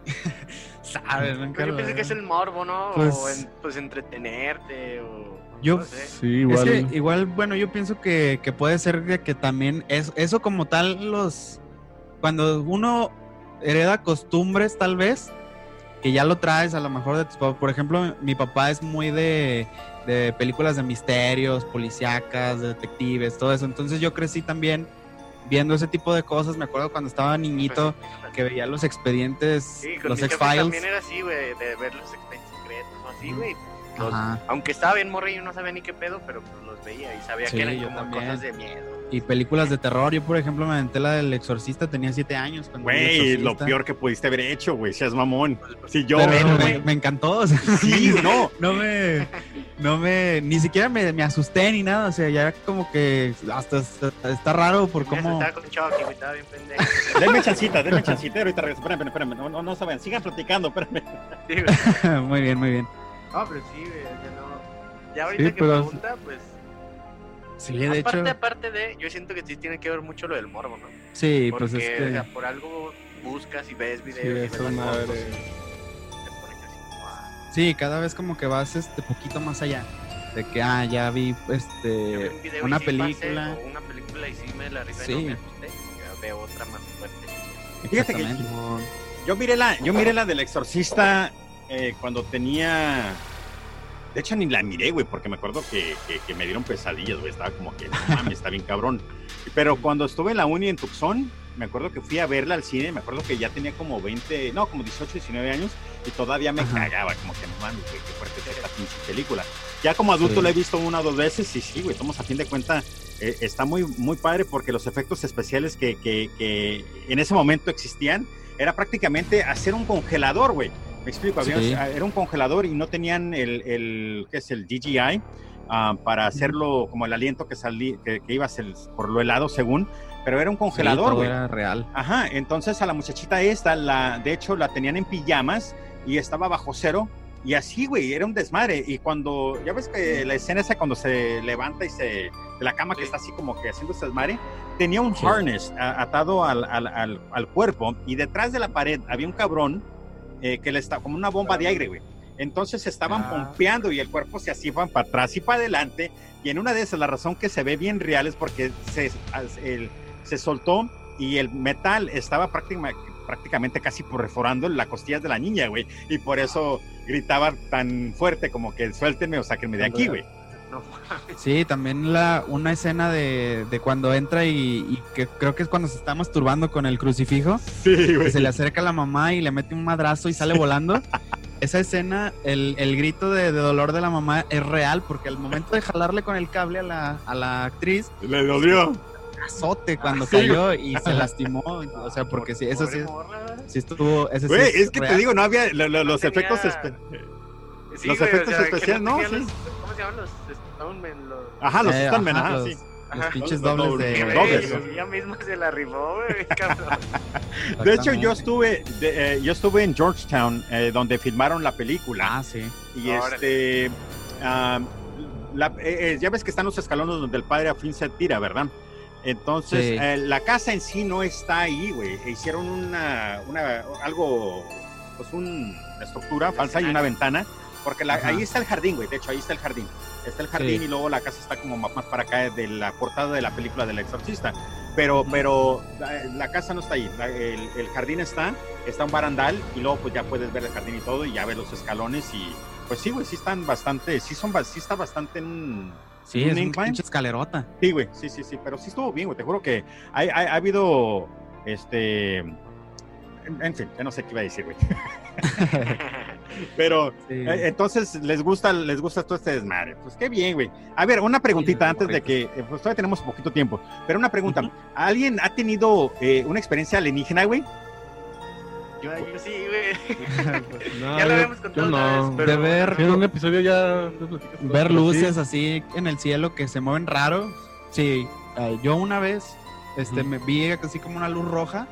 Sabes, nunca Pero yo pensé que es el morbo, ¿no? Pues- o en- pues entretenerte o... Yo- no sé. Sí, igual. Es que igual, bueno, yo pienso que, que puede ser de que también es, eso como tal, los cuando uno hereda costumbres, tal vez, que ya lo traes a lo mejor de tus papás. Por ejemplo, mi papá es muy de, de películas de misterios, policíacas, de detectives, todo eso. Entonces yo crecí también viendo ese tipo de cosas. Me acuerdo cuando estaba niñito que veía los expedientes, Sí, con los X-Files. también era así, güey, de ver los expedientes secretos o así, güey. Los-. Aunque estaba bien yo no sabía ni qué pedo, pero pues los veía y sabía Sí, que eran como cosas de miedo. Y películas de terror. Yo, por ejemplo, me aventé la del Exorcista, tenía siete años. Güey, lo peor que pudiste haber hecho, güey. Seas mamón. Si yo. Pero me, encantó, o sea, Sí, no. no me, no me, ni siquiera me, me asusté ni nada, o sea, ya como que hasta está, está raro por cómo, asustaba con estaba bien pendejo. Denme chancita, denme chancita. Ahorita regreso. Espérame, espérame. No, no, no saben. Sigan platicando, espérame. Sí, güey. muy bien, muy bien. No, pero sí, güey, sea, no. Ya ahorita Sí, que pero- pregunta, pues. Sí, de aparte, hecho, aparte de, yo siento que sí tiene que ver mucho lo del morbo, ¿no? sí, Porque, pues es o sea, que, por algo buscas y ves videos Sí, y ves madre. fotos y te pones así como, ah, sí, cada vez como que vas este poquito más allá, de que, ah, ya vi, este, un y una sí película, pasé, o una película y sí me la rifé, Sí. no me asusté, ya veo otra más fuerte. Fíjate que-. Yo miré la, yo miré la del exorcista eh, cuando tenía. De hecho, ni la miré, güey, porque me acuerdo que, que- que me dieron pesadillas, güey. Estaba como que, no mames, está bien cabrón. Pero cuando estuve en la uni en Tucson, me acuerdo que fui a verla al cine. Me acuerdo que ya tenía como 20, no, como 18, 19 años. Y todavía me Ajá. cagaba, como que no mames, güey, qué fuerte es esta pinche película. Ya como adulto Sí. la he visto una o dos veces. Y sí, güey, estamos a fin de cuenta. eh, está muy, muy padre porque los efectos especiales que, que- que en ese momento existían era prácticamente hacer un congelador, güey. Me explico, había- Sí. era un congelador y no tenían el, el ¿qué es el DJI? ah, para hacerlo como el aliento que salía, que, que iba a ser por lo helado según, pero era un Sí, congelador, güey. era real. Ajá, entonces a la muchachita esta, la, de hecho la tenían en pijamas y estaba bajo cero y así, güey, era un desmadre. Y cuando, ya ves que la escena esa cuando se levanta y se, de la cama que Sí. está así como que haciendo ese desmadre, tenía un Sí. harness a- atado al, al, al, al cuerpo y detrás de la pared había un cabrón eh, que le estaba como una bomba de aire, güey. Entonces estaban Ah. pompeando y el cuerpo se así van para atrás y para adelante. Y en una de esas, la razón que se ve bien real es porque se, el- se soltó y el metal estaba práctima- prácticamente casi perforando las costillas de la niña, güey. Y por eso gritaba tan fuerte como que suéltenme o sáquenme de aquí, güey. No, Sí, también la, una escena de, de cuando entra y, y que creo que es cuando se está masturbando con el crucifijo. Sí, que se le acerca a la mamá y le mete un madrazo y sale volando. Esa escena, el, el grito de, de dolor de la mamá es real porque al momento de jalarle con el cable a la, a la actriz, Le dolió. azote cuando Sí, cayó y se lastimó. O sea, porque sí, eso sí, sí estuvo. Ese sí Güey, es que te real. digo, no había lo- lo- los tenía- efectos espe- Sí, Los güey, efectos especiales, no, los- ¿Cómo ¿cómo se llaman los Los... Ajá, los Eh, Stuntmen, ajá, ajá, los- sí. Los Ajá. pinches dobles de. Dobles. ella misma se la rifó, güey, cabrón. De hecho, yo estuve, de- eh, yo estuve en Georgetown, eh, donde filmaron la película. Ah, sí. y órale. este, la- eh, eh, ya ves que están los escalones donde el padre a fin se tira, ¿verdad? Entonces, Sí. eh, la casa en sí no está ahí, güey. Hicieron una, una, algo, pues un- una estructura falsa y una ventana, porque la- ahí está el jardín, güey. De hecho, ahí está el jardín. Está el jardín Sí. y luego la casa está como más para acá de la portada de la película del exorcista. Pero, pero la, la casa no está ahí. La- el, el jardín está, está un barandal y luego pues ya puedes ver el jardín y todo y ya ves los escalones y pues sí, güey, sí están bastante, sí son, sí está bastante en... Sí, ¿Un es una escalerota. Sí, güey, sí, sí, sí, pero sí estuvo bien, güey, te juro que hay- hay- ha habido, este, en, en fin, ya no sé qué iba a decir, güey. Pero Sí. eh, entonces les gusta, les gusta todo este desmadre. Pues qué bien, güey. A ver, una preguntita Sí, antes de que, eh, pues todavía tenemos poquito tiempo, pero una pregunta. ¿Alguien ha tenido eh, una experiencia alienígena, güey? Yo, yo sí, güey. No, ya lo habíamos yo contado una no. vez, pero... De ver- en un episodio ya Ver sí. luces así en el cielo que se mueven raro. Sí, eh, yo una vez este, me vi así como una luz roja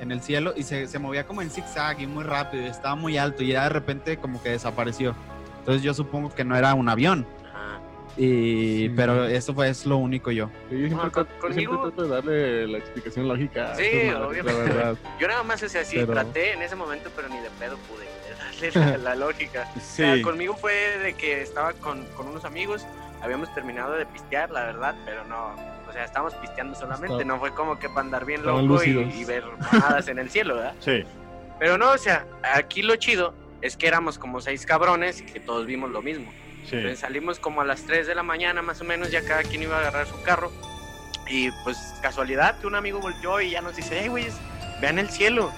en el cielo y se, se movía como en zigzag y muy rápido y estaba muy alto y ya de repente como que desapareció. Entonces yo supongo que no era un avión. Ajá. Y, Sí. pero eso fue es lo único yo. Sí, yo siempre, No, con- yo siempre trato de darle la explicación lógica. Sí, esas madres, obviamente. La verdad. Yo nada más, o sea, sí, Pero- traté en ese momento, pero ni de pedo pude darle la, la lógica. O sea, Sí. conmigo fue de que estaba con, con unos amigos, habíamos terminado de pistear, la verdad, pero no, o sea, estábamos pisteando solamente, Estaba- no fue como que para andar bien loco y, y ver mamadas en el cielo, ¿verdad? Sí. Pero no, o sea, aquí lo chido es que éramos como seis cabrones y que todos vimos lo mismo. Sí. Entonces salimos como a las 3 de la mañana más o menos, ya cada quien iba a agarrar su carro. Y pues casualidad que un amigo volteó y ya nos dice, hey güeyes, vean el cielo.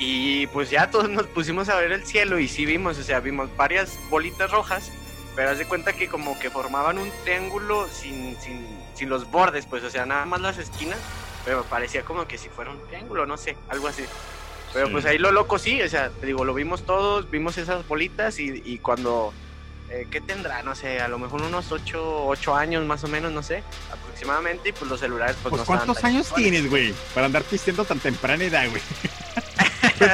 Y pues ya todos nos pusimos a ver el cielo y sí vimos, o sea, vimos varias bolitas rojas, pero haz de cuenta que como que formaban un triángulo sin, sin, sin los bordes, pues, o sea, nada más las esquinas, pero parecía como que si fuera un triángulo, no sé, algo así. Pero Sí. pues ahí lo loco sí, o sea, te digo, lo vimos todos, vimos esas bolitas y, y cuando, eh, ¿qué tendrá? No sé, a lo mejor unos 8, ocho años más o menos, no sé, aproximadamente, y pues los celulares pues, Pues no ¿cuántos años tienes, güey? Para andar pisteando tan temprana edad, güey.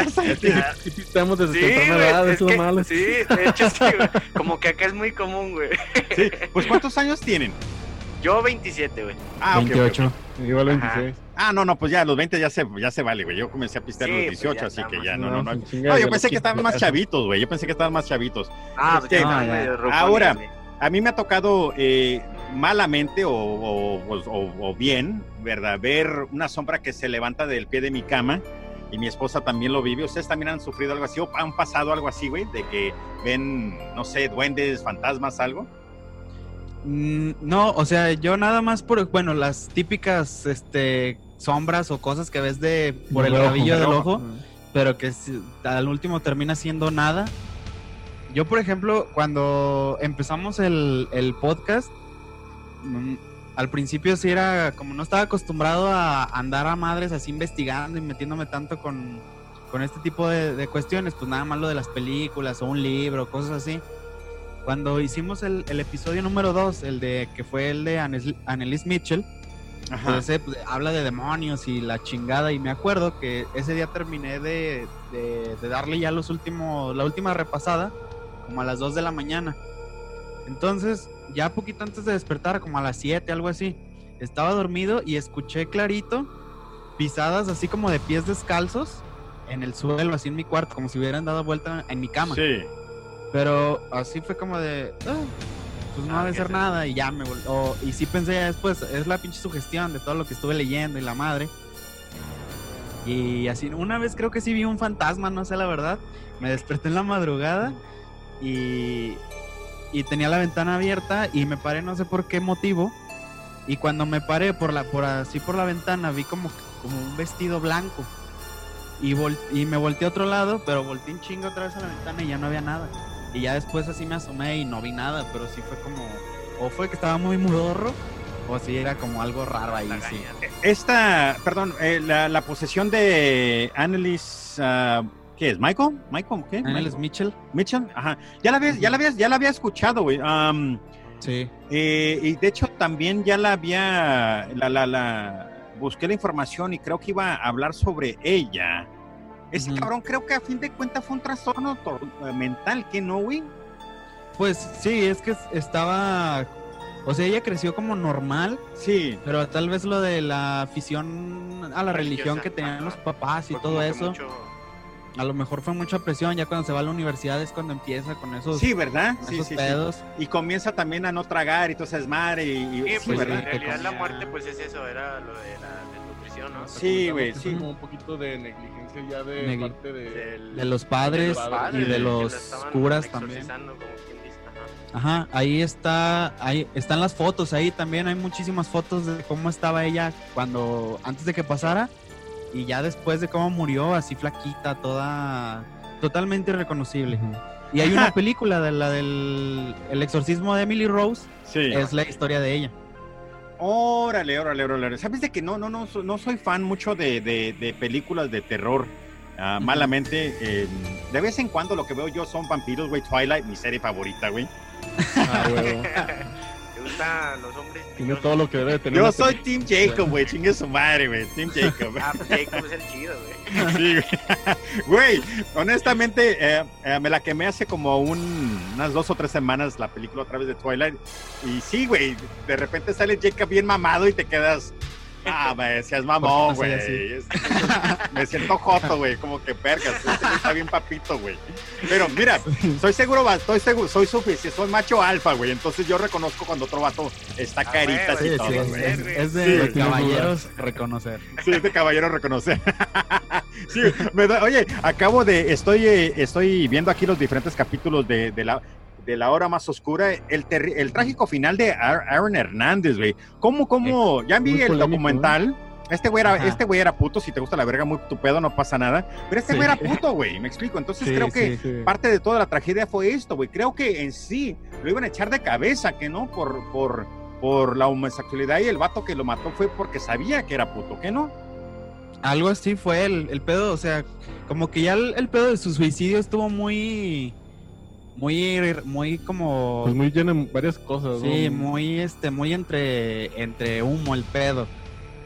Estamos desde Sí, temprana edad, es que- es malo. sí, de hecho sí, güey, como que acá es muy común, güey. Sí. Pues ¿cuántos años tienen? Yo 27, güey. Ah, ok, ok, ok. 28. Igual Ajá. 26. Ah, no, no, pues ya a los 20 ya se, ya se vale, güey. Yo comencé a pistear a los pues 18, ya así que ya no, no, no. No, yo pensé que estaban más 15. chavitos, güey. Yo pensé que estaban más chavitos. Ah, Es pues ya, no, Ahora. A mí me ha tocado eh, malamente o, o- o- o bien, ¿verdad? Ver una sombra que se levanta del pie de mi cama y mi esposa también lo vive. ¿Ustedes también han sufrido algo así o han pasado algo así, güey? De que ven, no sé, duendes, fantasmas, algo. Mm, No, o sea, yo nada más por, bueno, las típicas este, sombras o cosas que ves de por el rabillo del ojo, pero que al último termina siendo nada. Yo, por ejemplo, cuando empezamos el, el podcast, mm, al principio sí era como no estaba acostumbrado a andar a madres así investigando y metiéndome tanto con, con este tipo de, de cuestiones, pues nada más lo de las películas o un libro, cosas así. Cuando hicimos el, el episodio número 2, el de que fue el de Annelies Mitchell, Ajá. pues ese, pues, habla de demonios y la chingada y me acuerdo que ese día terminé de, de- de darle ya los últimos, la última repasada como a las 2 de la mañana. Entonces, ya poquito antes de despertar, como a las 7, algo así, estaba dormido y escuché clarito pisadas así como de pies descalzos en el suelo, así en mi cuarto, como si hubieran dado vuelta en mi cama. Sí. Pero así fue como de, "Ah, pues no Ah, de qué ser nada y ya me vol- o- Y sí pensé ya después, es la pinche sugestión de todo lo que estuve leyendo y la madre. Y así, una vez creo que sí vi un fantasma, no sé la verdad. Me desperté en la madrugada y, y tenía la ventana abierta y me paré no sé por qué motivo. Y cuando me paré por la, por así por la ventana vi como, como un vestido blanco. Y, vol- y me volteé a otro lado, pero volteé un chingo otra vez a la ventana y ya no había nada. Y ya después así me asomé y no vi nada, pero sí fue como, o fue que estaba muy mudorro, o sí era como algo raro ahí, sí. Esta, perdón, eh, la, la posesión de Annelies ah, ¿Qué es? ¿Michael? ¿Michael? ¿Qué? Daniel Michael. Mitchell. Mitchell, ajá. Ya la había, ya la había, ya la había escuchado, güey. Am, Sí. eh, y de hecho también ya la había, la, la, la, busqué la información y creo que iba a hablar sobre ella. Ese cabrón creo que a fin de cuentas fue un trastorno tor- eh, mental, ¿qué no, güey? Pues sí, es que estaba. O sea, ella creció como normal, Sí, pero tal vez lo de la afición a la religión que tenían ajá. los papás y todo eso, mucho- a lo mejor fue mucha presión. Ya cuando se va a la universidad es cuando empieza con esos, sí, ¿verdad? con Sí, esos sí, sí. pedos. Y comienza también a no tragar y todo ese desmadre y, y- Sí, sí, pues ¿verdad? en realidad la muerte pues es eso, era lo de la desnutrición, ¿no? Sí, güey, sí. como un poquito de negligencia ya de Negli- parte de... Del- De los padres, padres, y de los curas también. exorcizando, como quien dice, ajá. Ajá, ahí está, ahí están las fotos, ahí también hay muchísimas fotos de cómo estaba ella cuando, antes de que pasara, y ya después de cómo murió, así flaquita, toda, totalmente irreconocible. Y hay una película de la del el exorcismo de Emily Rose, Sí. es la historia de ella. Órale, órale, órale. ¿Sabes de que no, no, no, so- no soy fan mucho de, de- de películas de terror? Ah. Malamente, eh, de vez en cuando lo que veo yo son vampiros, güey. Twilight, mi serie favorita, güey. Ah, huevo. ¿Te gustan los hombres? Tiene todo lo que debe de tener. Yo una soy Team Jacob, güey. Chingue su madre, güey. Team Jacob. Ah, Jacob es el chido, güey. Sí, güey. Honestamente, eh, eh, me la quemé hace como un- unas dos o tres semanas la película otra vez de Twilight. Y sí, güey, de repente sale Jacob bien mamado y te quedas. Ah, me decías mamón, ¿Por qué güey. Me siento joto, güey, como que pergas. Este está bien papito, güey. Pero mira, soy seguro, estoy seguro, soy suficiente, soy macho alfa, güey. Entonces yo reconozco cuando otro vato está Ah, caritas y Sí, todo, sí, es, güey. es- de caballeros reconocer. Sí, es de caballero reconocer. sí, me da- oye, acabo de, estoy, eh, estoy viendo aquí los diferentes capítulos de, de la de la hora más oscura, el, terri- el trágico final de Ar- Aaron Hernández, güey. ¿Cómo, cómo? Ya vi el polémico, documental. Este güey, era, Ajá. este güey era puto, si te gusta la verga, muy tu pedo, no pasa nada. Pero este Sí. güey era puto, güey, me explico. Entonces Sí, creo que sí. Parte de toda la tragedia fue esto, güey. Creo que en sí lo iban a echar de cabeza, que no, por, por, por la homosexualidad y el vato que lo mató fue porque sabía que era puto, ¿qué no? Algo así fue el, el pedo, o sea, como que ya el, el pedo de su suicidio estuvo muy, muy, muy como, Pues muy lleno en varias cosas, sí, ¿no? muy, este, muy entre, entre humo el pedo,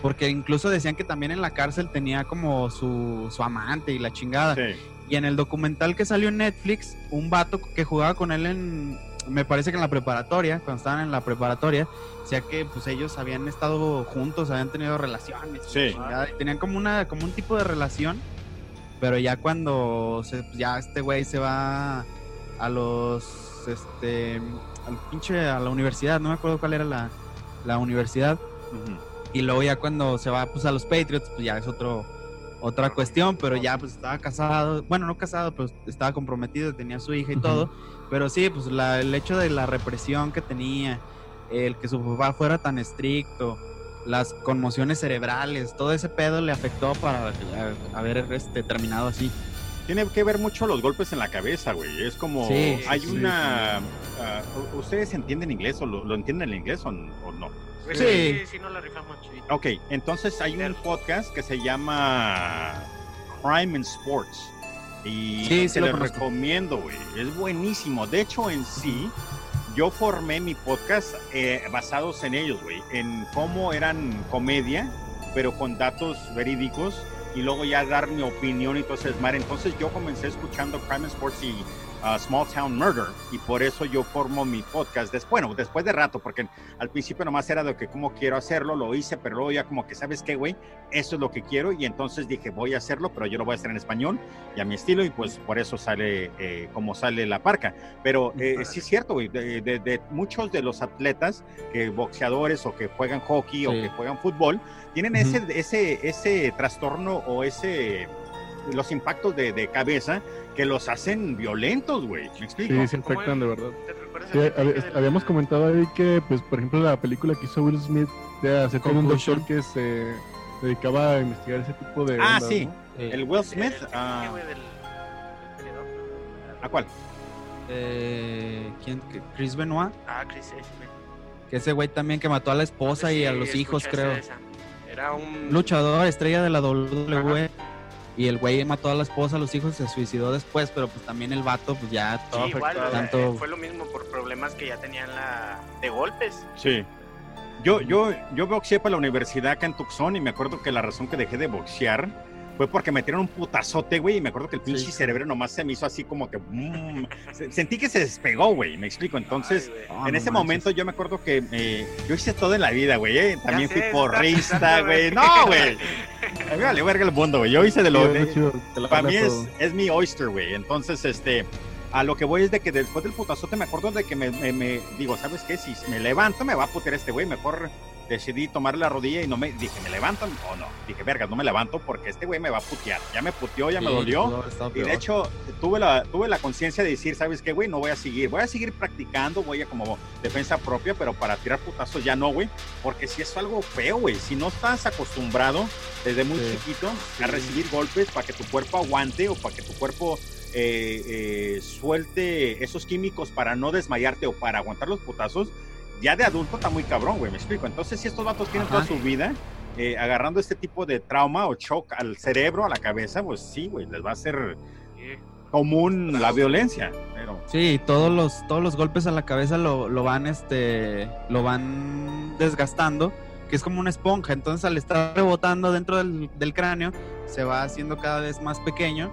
porque incluso decían que también en la cárcel tenía como su, su amante y la chingada, Sí. y en el documental que salió en Netflix, un vato que jugaba con él en, me parece que en la preparatoria, cuando estaban en la preparatoria, decía que pues ellos habían estado juntos, habían tenido relaciones, Sí. chingada, y tenían como una, como un tipo de relación, pero ya cuando se, pues, ya este güey se va a los, este, al pinche, a la universidad, no me acuerdo cuál era la, la universidad, y luego ya cuando se va pues a los Patriots, pues ya es otro otra cuestión, pero ya pues estaba casado, bueno, no casado, pero estaba comprometido, tenía su hija y todo, pero sí, pues la- el hecho de la represión que tenía, el que su papá fuera tan estricto, las conmociones cerebrales, todo ese pedo le afectó para eh, haber este terminado así. Tiene que ver mucho los golpes en la cabeza, güey. Es como, Sí, hay sí, una... ah, ¿Ustedes entienden inglés o lo, lo entienden en inglés o, o no? Pues Sí. sí, sí, no la rifamos. Ok, entonces hay un podcast que se llama Crime and Sports. Y Sí, sí lo recomiendo, güey. Es buenísimo. De hecho, en sí, yo formé mi podcast eh, basados en ellos, güey. En cómo eran comedia, pero con datos verídicos. Y luego ya dar mi opinión y todo ese desmadre. Entonces yo comencé escuchando Crime and Sports y uh, Small Town Murder. Y por eso yo formo mi podcast. Después, bueno, después de rato, porque al principio nomás era de que cómo quiero hacerlo, lo hice, pero luego ya como que, ¿sabes qué, güey? Eso es lo que quiero y entonces dije, voy a hacerlo, pero yo lo voy a hacer en español y a mi estilo y pues por eso sale eh, como sale la parca. Pero eh, sí es cierto, güey, de, de- de muchos de los atletas, que boxeadores o que juegan hockey o Sí. que juegan fútbol, tienen ese, ese, ese trastorno o ese los impactos de, de cabeza que los hacen violentos, güey. ¿Me explico? Sí, se ¿Cómo afectan es? de verdad. ¿Te recuerdas Sí, el hab- personaje del- habíamos comentado ahí que, pues, por ejemplo, la película que hizo Will Smith de hacer con un doctor que se dedicaba a investigar ese tipo de. Ah, ondas, sí. ¿no? El Will Smith, el ah, del- del. ¿a cuál? Eh, ¿quién? Chris Benoit, Ah, Chris Smith. que ese güey también que mató a la esposa y a los hijos, creo. esa. Era un Luchador, estrella de la WWE. y el güey mató a la esposa, a los hijos, se suicidó después, pero pues también el vato, pues ya Sí, igual, tanto- fue lo mismo por problemas que ya tenían la de golpes. Sí. Yo, yo, yo boxeé para la universidad acá en Tucson y me acuerdo que la razón que dejé de boxear fue porque me tiraron un putazote, güey, y me acuerdo que el pinche Sí. cerebro nomás se me hizo así como que... mm, se- sentí que se despegó, güey, me explico. Entonces, Ay, en no ese manches. momento yo me acuerdo que eh, yo hice todo en la vida, güey. eh, También sé, fui porrista, güey. güey. No, güey. Me vale verga el mundo, güey. Yo hice de lo... Sí, de- para mí es mi oyster, güey. Entonces, este, a lo que voy es de que después del putazote me acuerdo de que me, me- me- digo, ¿sabes qué? Si me levanto me va a putear este güey. Mejor decidí tomar la rodilla y no me, dije, ¿me levanto o no? Dije, verga, no me levanto porque este güey me va a putear. Ya me puteó, ya me dolió. estado Y de hecho, tuve la, tuve la conciencia de decir, ¿sabes qué, güey? No voy a seguir. Voy a seguir practicando, voy a como defensa propia, pero para tirar putazos ya no, güey. Porque si es algo feo, güey. Si no estás acostumbrado desde muy Sí. chiquito a recibir golpes para que tu cuerpo aguante o para que tu cuerpo eh, eh, suelte esos químicos para no desmayarte o para aguantar los putazos, ya de adulto está muy cabrón, güey. Me explico. Entonces, si estos vatos tienen Ajá. toda su vida eh, agarrando este tipo de trauma o shock al cerebro, a la cabeza, pues sí, güey, les va a ser común la violencia. Pero Sí, todos los, todos los golpes a la cabeza lo, lo van, este, lo van desgastando, que es como una esponja. Entonces, al estar rebotando dentro del, del cráneo, se va haciendo cada vez más pequeño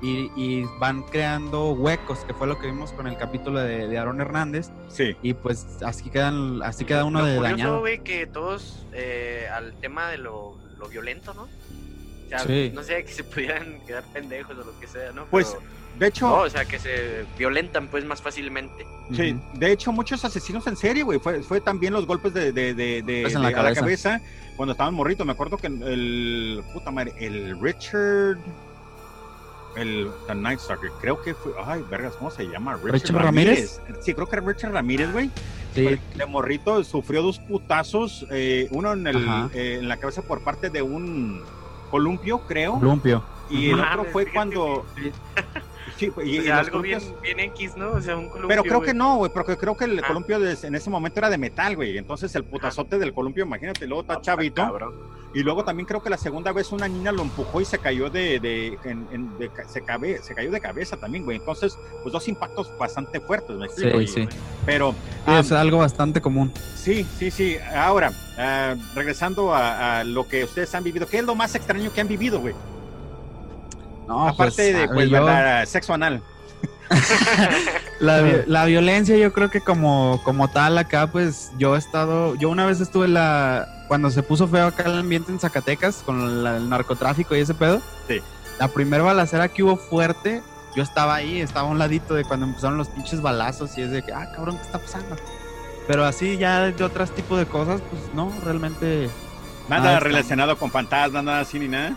y, y van creando huecos, que fue lo que vimos con el capítulo de, de Aaron Hernández. sí, Y pues así quedan, así queda uno Lo de curioso, dañado. güey, que todos eh, al tema de lo, lo violento, ¿no? O sea, Sí. no sé, que se pudieran quedar pendejos o lo que sea, ¿no? Pues, Pero- de hecho, no, o sea, que se violentan pues más fácilmente. Sí, de hecho, muchos asesinos en serie, güey, fue, fue también los golpes de, de, de, de- Pues en de- la a la cabeza. cabeza cuando estaban morritos. Me acuerdo que el, puta madre, el Richard, el The Night Stalker, creo que fue, ay, vergas, ¿cómo se llama? Richard, ¿Richard Ramírez? Sí, creo que era Richard Ramírez, güey. Sí, De morrito sufrió dos putazos, eh, uno en, el, eh, en la cabeza por parte de un columpio, creo, Lumpio. y el otro fue fíjate cuando... Sí, y, o y sea, algo bien, columpios- bien X, ¿no? O sea, un columpio, pero creo que no, güey, porque creo que el Ah. columpio de- en ese momento era de metal, güey. Entonces el putazote del columpio, imagínate, luego está Ah, chavito. cabrón. Y luego también creo que la segunda vez una niña lo empujó y se cayó de, de, en- en- de se, cabe, se cayó de cabeza también, güey. Entonces, pues dos impactos bastante fuertes, me explico. Sí, Y- sí. Pero Sí, es algo bastante común. sí, sí, sí. Ahora, ah, regresando a, a lo que ustedes han vivido, ¿qué es lo más extraño que han vivido, güey? No, Aparte pues, de a- pues, yo- ¿verdad? sexo anal. La, vi- la violencia yo creo que como, como tal acá pues yo he estado, yo una vez estuve la, cuando se puso feo acá el ambiente en Zacatecas con la- el narcotráfico y ese pedo. Sí. La primera balacera que hubo fuerte, yo estaba ahí, estaba a un ladito de cuando empezaron los pinches balazos y es de que, ah cabrón, ¿qué está pasando? Pero así ya de otros tipos de cosas, pues no, realmente Nada está. relacionado con fantasmas, nada así ni nada.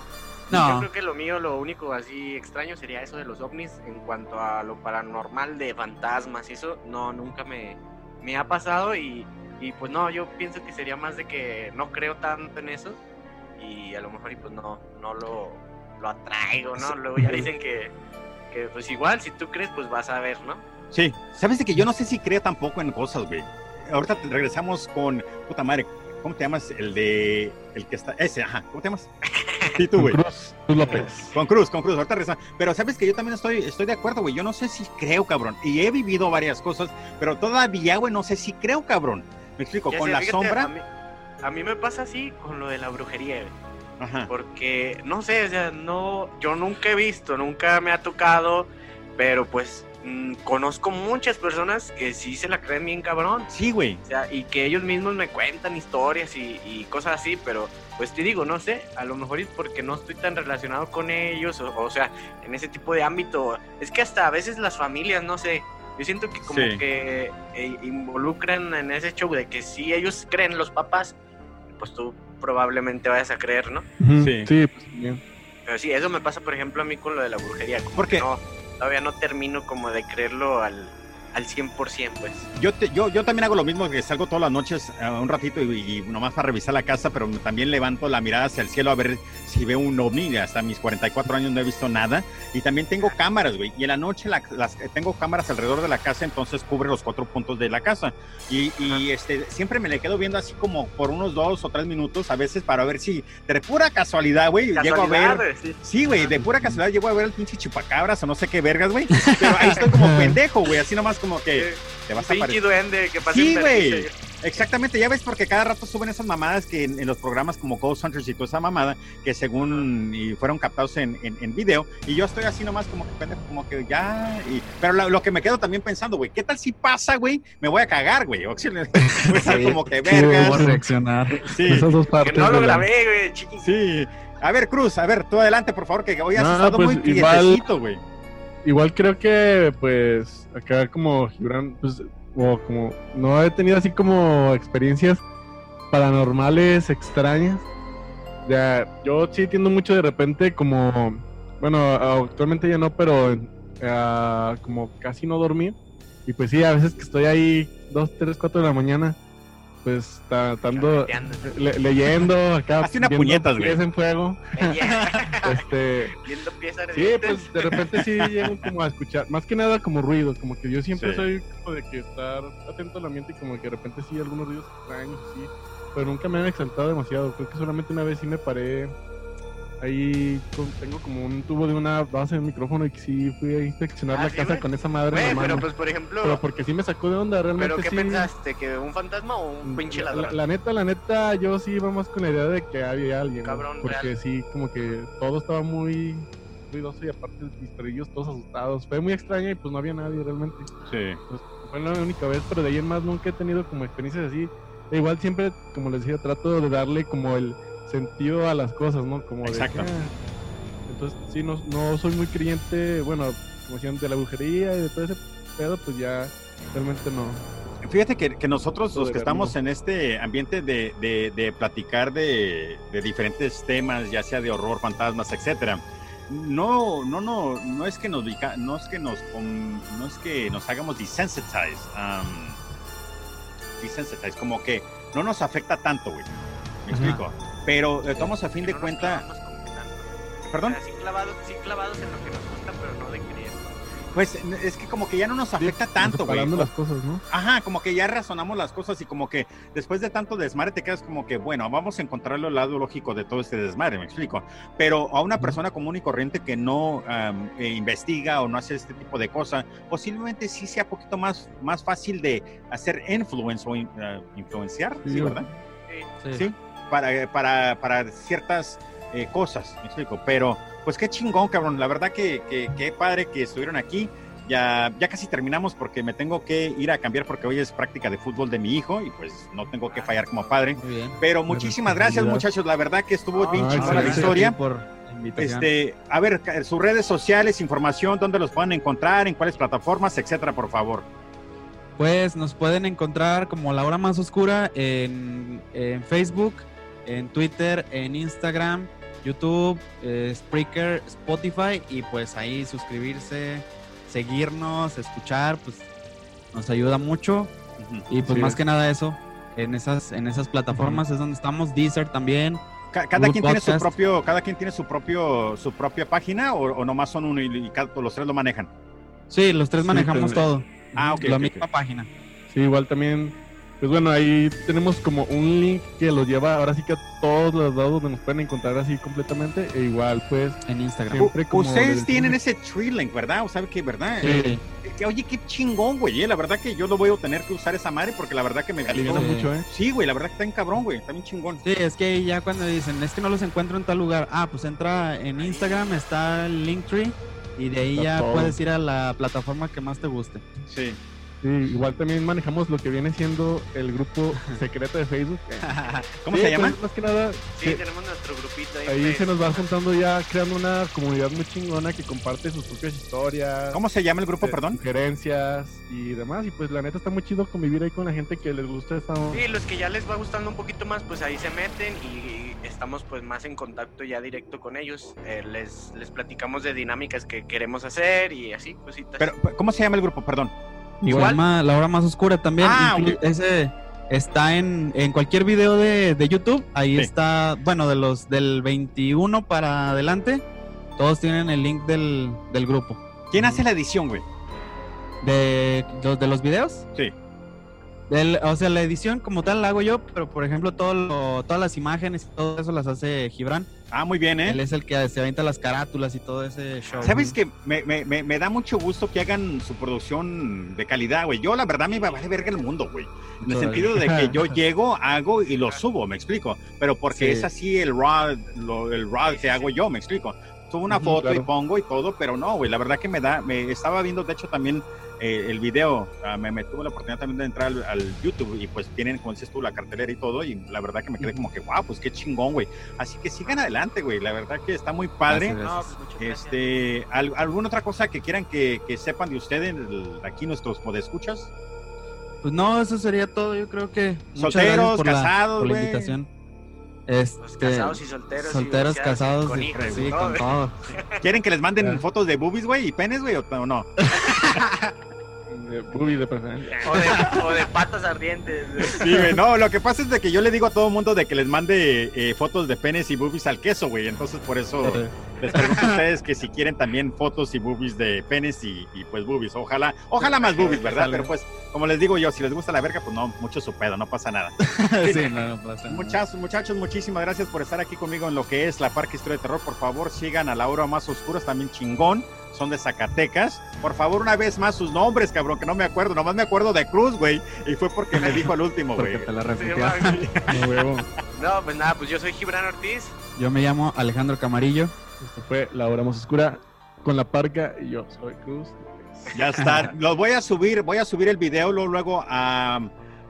Yo creo que lo mío, lo único así extraño sería eso de los ovnis en cuanto a lo paranormal de fantasmas y eso, no, nunca me, me ha pasado y, y pues no, yo pienso que sería más de que no creo tanto en eso y a lo mejor y pues no, no lo, lo atraigo, ¿no? Luego ya dicen que, que pues igual si tú crees pues vas a ver, ¿no? Sí, sabes de que yo no sé si creo tampoco en cosas, güey. Ahorita regresamos con puta madre. ¿Cómo te llamas? El de el que está ese, ajá. ¿Cómo te llamas? Sí, tú, güey. Cruz, Cruz López. Con Cruz, con Cruz. Ahorita regresamos. Pero sabes que yo también estoy estoy de acuerdo, güey. Yo no sé si creo, cabrón. Y he vivido varias cosas, pero todavía, güey, no sé si creo, cabrón. Me explico. Ya con sé, la fíjate, sombra. A mí, a mí me pasa así con lo de la brujería, güey. Ajá. porque no sé, o sea, no, yo nunca he visto, nunca me ha tocado, pero pues mm, conozco muchas personas que sí se la creen bien cabrón, Sí, güey. o sea, y que ellos mismos me cuentan historias y, y cosas así, pero pues te digo, no sé, a lo mejor es porque no estoy tan relacionado con ellos, o, o sea, en ese tipo de ámbito, es que hasta a veces las familias, no sé. Yo siento que como Sí. que eh, involucran en ese show de que si ellos creen los papás, pues tú probablemente vayas a creer, ¿no? Sí. Sí, pues también. Pero sí, eso me pasa, por ejemplo, a mí con lo de la brujería. Como ¿Por que qué? No, todavía no termino como de creerlo al, al 100%, pues. Yo, te- yo, yo también hago lo mismo, que salgo todas las noches eh, un ratito y, y nomás para revisar la casa, pero también levanto la mirada hacia el cielo a ver si veo un ovni. Hasta mis 44 años no he visto nada. Y también tengo cámaras, güey. Y en la noche la- las, tengo cámaras alrededor de la casa, entonces cubre los cuatro puntos de la casa. Y, y, este, siempre me le quedo viendo así como por unos dos o tres minutos a veces para ver si de pura casualidad, güey, llego a ver... Sí. Sí, güey, de pura casualidad llego a ver el pinche chupacabras o no sé qué vergas, güey. Pero ahí estoy como pendejo, güey, así nomás como que te vas a Pinche aparecer. duende que pasa Sí, en güey. Exactamente, ya ves porque cada rato suben esas mamadas que en, en los programas como Ghost Hunters y toda esa mamada, que según y fueron captados en, en, en video, y yo estoy así nomás como que pendejo, como que ya, y- pero lo, lo que me quedo también pensando, güey, ¿qué tal si pasa, güey? Me voy a cagar, güey, o sea, voy a estar Sí. como que ¿Cómo vergas. reaccionar? Sí, Esas dos Que partes. no lo grabé, güey, chiqui. sí. A ver, Cruz, a ver, tú adelante, por favor, que hoy has No, estado pues, muy igual- quietecito, güey. Igual creo que, pues, acá como Gibran, pues, o como, no he tenido así como experiencias paranormales extrañas. Ya, yo sí tiendo mucho de repente como, bueno, actualmente ya no, pero ah, como casi no dormir. Y pues sí, a veces que estoy ahí dos, tres, cuatro de la mañana, pues tratando, le- leyendo acá. Una viendo puñetas, güey. pies en fuego. Este, Viendo piezas Sí, pues de repente sí llego como a escuchar, más que nada como ruidos, como que yo siempre Sí. soy como de que estar atento al ambiente y como que de repente sí algunos ruidos extraños, sí, pero nunca me han exaltado demasiado, creo que solamente una vez sí me paré ahí, con- tengo como un tubo de una base de micrófono y que sí fui a inspeccionar Ah, la ¿sí, casa güey? con esa madre Güey, en la pero mano, pues por ejemplo, pero porque sí me sacó de onda, realmente ¿pero qué sí. pensaste? ¿Que un fantasma o un pinche La- ladrón? La, la neta, la neta, yo sí iba más con la idea de que había alguien. ¿no? Cabrón Porque real. sí, como que todo estaba muy ruidoso y aparte mis perrillos todos asustados. Fue muy extraño y pues no había nadie realmente. Sí. Pues, fue la única vez, pero de ahí en más nunca he tenido como experiencias así. E igual siempre, como les decía, trato de darle como el sentido a las cosas, ¿no? Como de Exacto. que, ah, entonces, sí, no, no soy muy creyente, bueno, como decían, de la brujería y de todo ese pedo, pues ya realmente no. Fíjate que, que nosotros, los que estamos en este ambiente de, de- de platicar de, de diferentes temas, ya sea de horror, fantasmas, etcétera, no, no, no, no es que nos, no es que nos, no es que nos hagamos desensitize, um, desensitize, como que no nos afecta tanto, güey. ¿Me Ajá. explico? Pero estamos a fin de no nos cuenta, perdón. O sea, sí clavados, sí clavados en lo que nos gusta, pero no de creer. Pues es que como que ya no nos afecta tanto, güey. Las cosas, ¿no? Ajá, como que ya razonamos las cosas y como que después de tanto desmadre te quedas como que, bueno, vamos a encontrar el lado lógico de todo este desmadre, me explico. Pero a una persona común y corriente que no eh, investiga o no hace este tipo de cosas, posiblemente sí sea un poquito más, más fácil de hacer influence o in- ah, influenciar, ¿sí, Sí, verdad? Sí. Sí, para, para, para ciertas eh, cosas, me explico. Pero, pues qué chingón, cabrón. La verdad que, que, qué padre que estuvieron aquí. Ya, ya casi terminamos porque me tengo que ir a cambiar porque hoy es práctica de fútbol de mi hijo y pues no tengo que fallar como padre. Muy bien. Pero muchísimas gracias muchachos, la verdad que estuvo bien Ah, chingona la historia. por. Este, a ver, sus redes sociales, información, dónde los pueden encontrar, en cuáles plataformas, etcétera, por favor. Pues nos pueden encontrar como La Hora Más Oscura en, en Facebook, en Twitter, en Instagram, YouTube, eh, Spreaker, Spotify y pues ahí suscribirse, seguirnos, escuchar, pues nos ayuda mucho y pues Sí. más que nada eso, en esas, en esas plataformas es donde estamos, Deezer también. Ca- Cada quien tiene su propio, cada quien tiene su propio, su propia página o, o nomás son uno y, y cada- los tres lo manejan. Sí, los tres manejamos todo. Ah, ok, La misma página. Sí, igual también, pues bueno, ahí tenemos como un link que los lleva ahora sí que a todos los lados donde nos pueden encontrar así completamente. E igual, pues, En Instagram. Siempre U- como Ustedes tienen ese tree link, ¿verdad? ¿O sabe qué, verdad? Sí. Que, oye, qué chingón, güey. eh, La verdad que yo lo voy a tener que usar esa madre porque la verdad que me aliviana. Sí. mucho, ¿eh? Sí, güey, la verdad que está bien cabrón, güey. Está bien chingón. Sí, es que ya cuando dicen, es que no los encuentro en tal lugar, ah, pues entra en Instagram, está el Linktree y de ahí Está ya todo. puedes ir a la plataforma que más te guste. Sí. Sí, igual también manejamos lo que viene siendo el grupo secreto de Facebook. ¿Cómo Sí, se llama? pues, más que nada, Sí, que tenemos nuestro grupito ahí. ahí pues, se nos va juntando ya, creando una comunidad muy chingona que comparte sus propias historias. ¿Cómo se llama el grupo, eh, perdón? Sugerencias y demás. Y pues la neta está muy chido convivir ahí con la gente que les gusta esta. Sí, los que ya les va gustando un poquito más, pues ahí se meten y estamos pues más en contacto ya directo con ellos. Eh, les, les platicamos de dinámicas que queremos hacer y así, cositas. Pero, ¿cómo se llama el grupo, perdón? Igual. llama La Hora Más Oscura también. Ah. Ese está en, en cualquier video de, de YouTube. Ahí Sí. está, bueno, de los del 21 para adelante. Todos tienen el link del, del grupo. ¿Quién hace la edición, güey? ¿De los, de los videos? Sí. Del- o sea, la edición como tal la hago yo, pero por ejemplo, todo lo- todas las imágenes y todo eso las hace Gibran. Ah, muy bien, Él ¿eh? es el que se avienta las carátulas y todo ese show. ¿Sabes que me, me, me, me da mucho gusto que hagan su producción de calidad, güey? Yo, la verdad, me vale verga el mundo, güey. En el sentido de que yo llego, hago y lo subo, me explico. Pero porque Sí. es así el raw, lo- el raw que hago yo, me explico. Subo una foto y claro. pongo y todo, pero no, güey. La verdad que me da, me estaba viendo, de hecho, también eh, el video. ah, me, me tuve la oportunidad también de entrar al, al YouTube y pues tienen, como dices tú, la cartelera y todo. Y la verdad que me quedé como que, wow, pues qué chingón, güey. Así que sigan adelante, güey. La verdad que está muy padre. Gracias, pues gracias. Este, ¿al- ¿alguna otra cosa que quieran que, que sepan de ustedes, el- aquí nuestros podescuchas? Pues no, eso sería todo. Yo creo que. Solteros, por la- casados, por la güey. invitación. Los Este, casados y solteros. solteros, casados, Con sí, hijos. sí, ¿no? con todo. ¿Quieren que les manden fotos de boobies, güey, y penes, güey, o no? De boobies de preferencia. O de, o de patas ardientes. Sí, güey, no, lo que pasa es de que yo le digo a todo el mundo de que les mande eh, fotos de penes y boobies al queso, güey, entonces por eso les pregunto a ustedes que si quieren también fotos y boobies de penes y, y, pues boobies, ojalá, ojalá más boobies, ¿verdad? Pero pues, como les digo yo, si les gusta la verga, pues no, mucho su pedo, no pasa nada. sí, no, no pasa nada. Muchachos, muchachos, muchísimas gracias por estar aquí conmigo en lo que es la Parque Historia de Terror. Por favor, sigan a la hora más oscuras, también chingón. Son de Zacatecas. Por favor, una vez más sus nombres, cabrón, que no me acuerdo. Nomás me acuerdo de Cruz, güey. Y fue porque me dijo al último, Porque güey. te la Sí. No. No, pues nada, pues yo soy Gibran Ortiz. Yo me llamo Alejandro Camarillo. Esto fue La Hora Más Oscura con la parca y yo soy Cruz. Ya está. Lo voy a subir, voy a subir el video luego, luego a,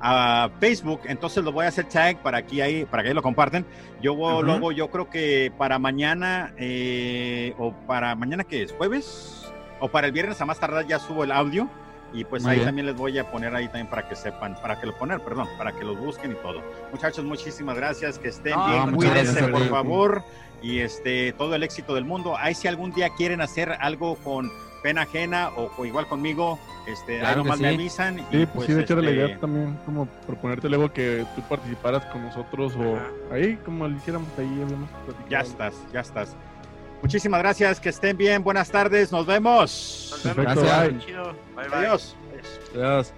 a Facebook. Entonces lo voy a hacer tag para aquí ahí, para que ahí lo comparten. Yo luego, yo creo que para mañana, eh, o para mañana que es jueves, o para el viernes a más tardar ya subo el audio. Y pues Muy ahí bien. también les voy a poner ahí también para que sepan, para que lo poner, perdón, para que los busquen y todo. Muchachos, muchísimas gracias, que estén bien, cuídense por favor y este todo el éxito del mundo. Ahí si algún día quieren hacer algo con pena ajena o, o igual conmigo, este, ahí Claro que nomás me sí. avisan. y, Sí, pues sí, de hecho la este, idea también como proponerte luego que tú participaras con nosotros o ahí como lo hiciéramos ahí. Ya estás, ya estás. Muchísimas gracias, que estén bien, buenas tardes, nos vemos. Nos vemos. Gracias. Bye, bye. Adiós. Adiós.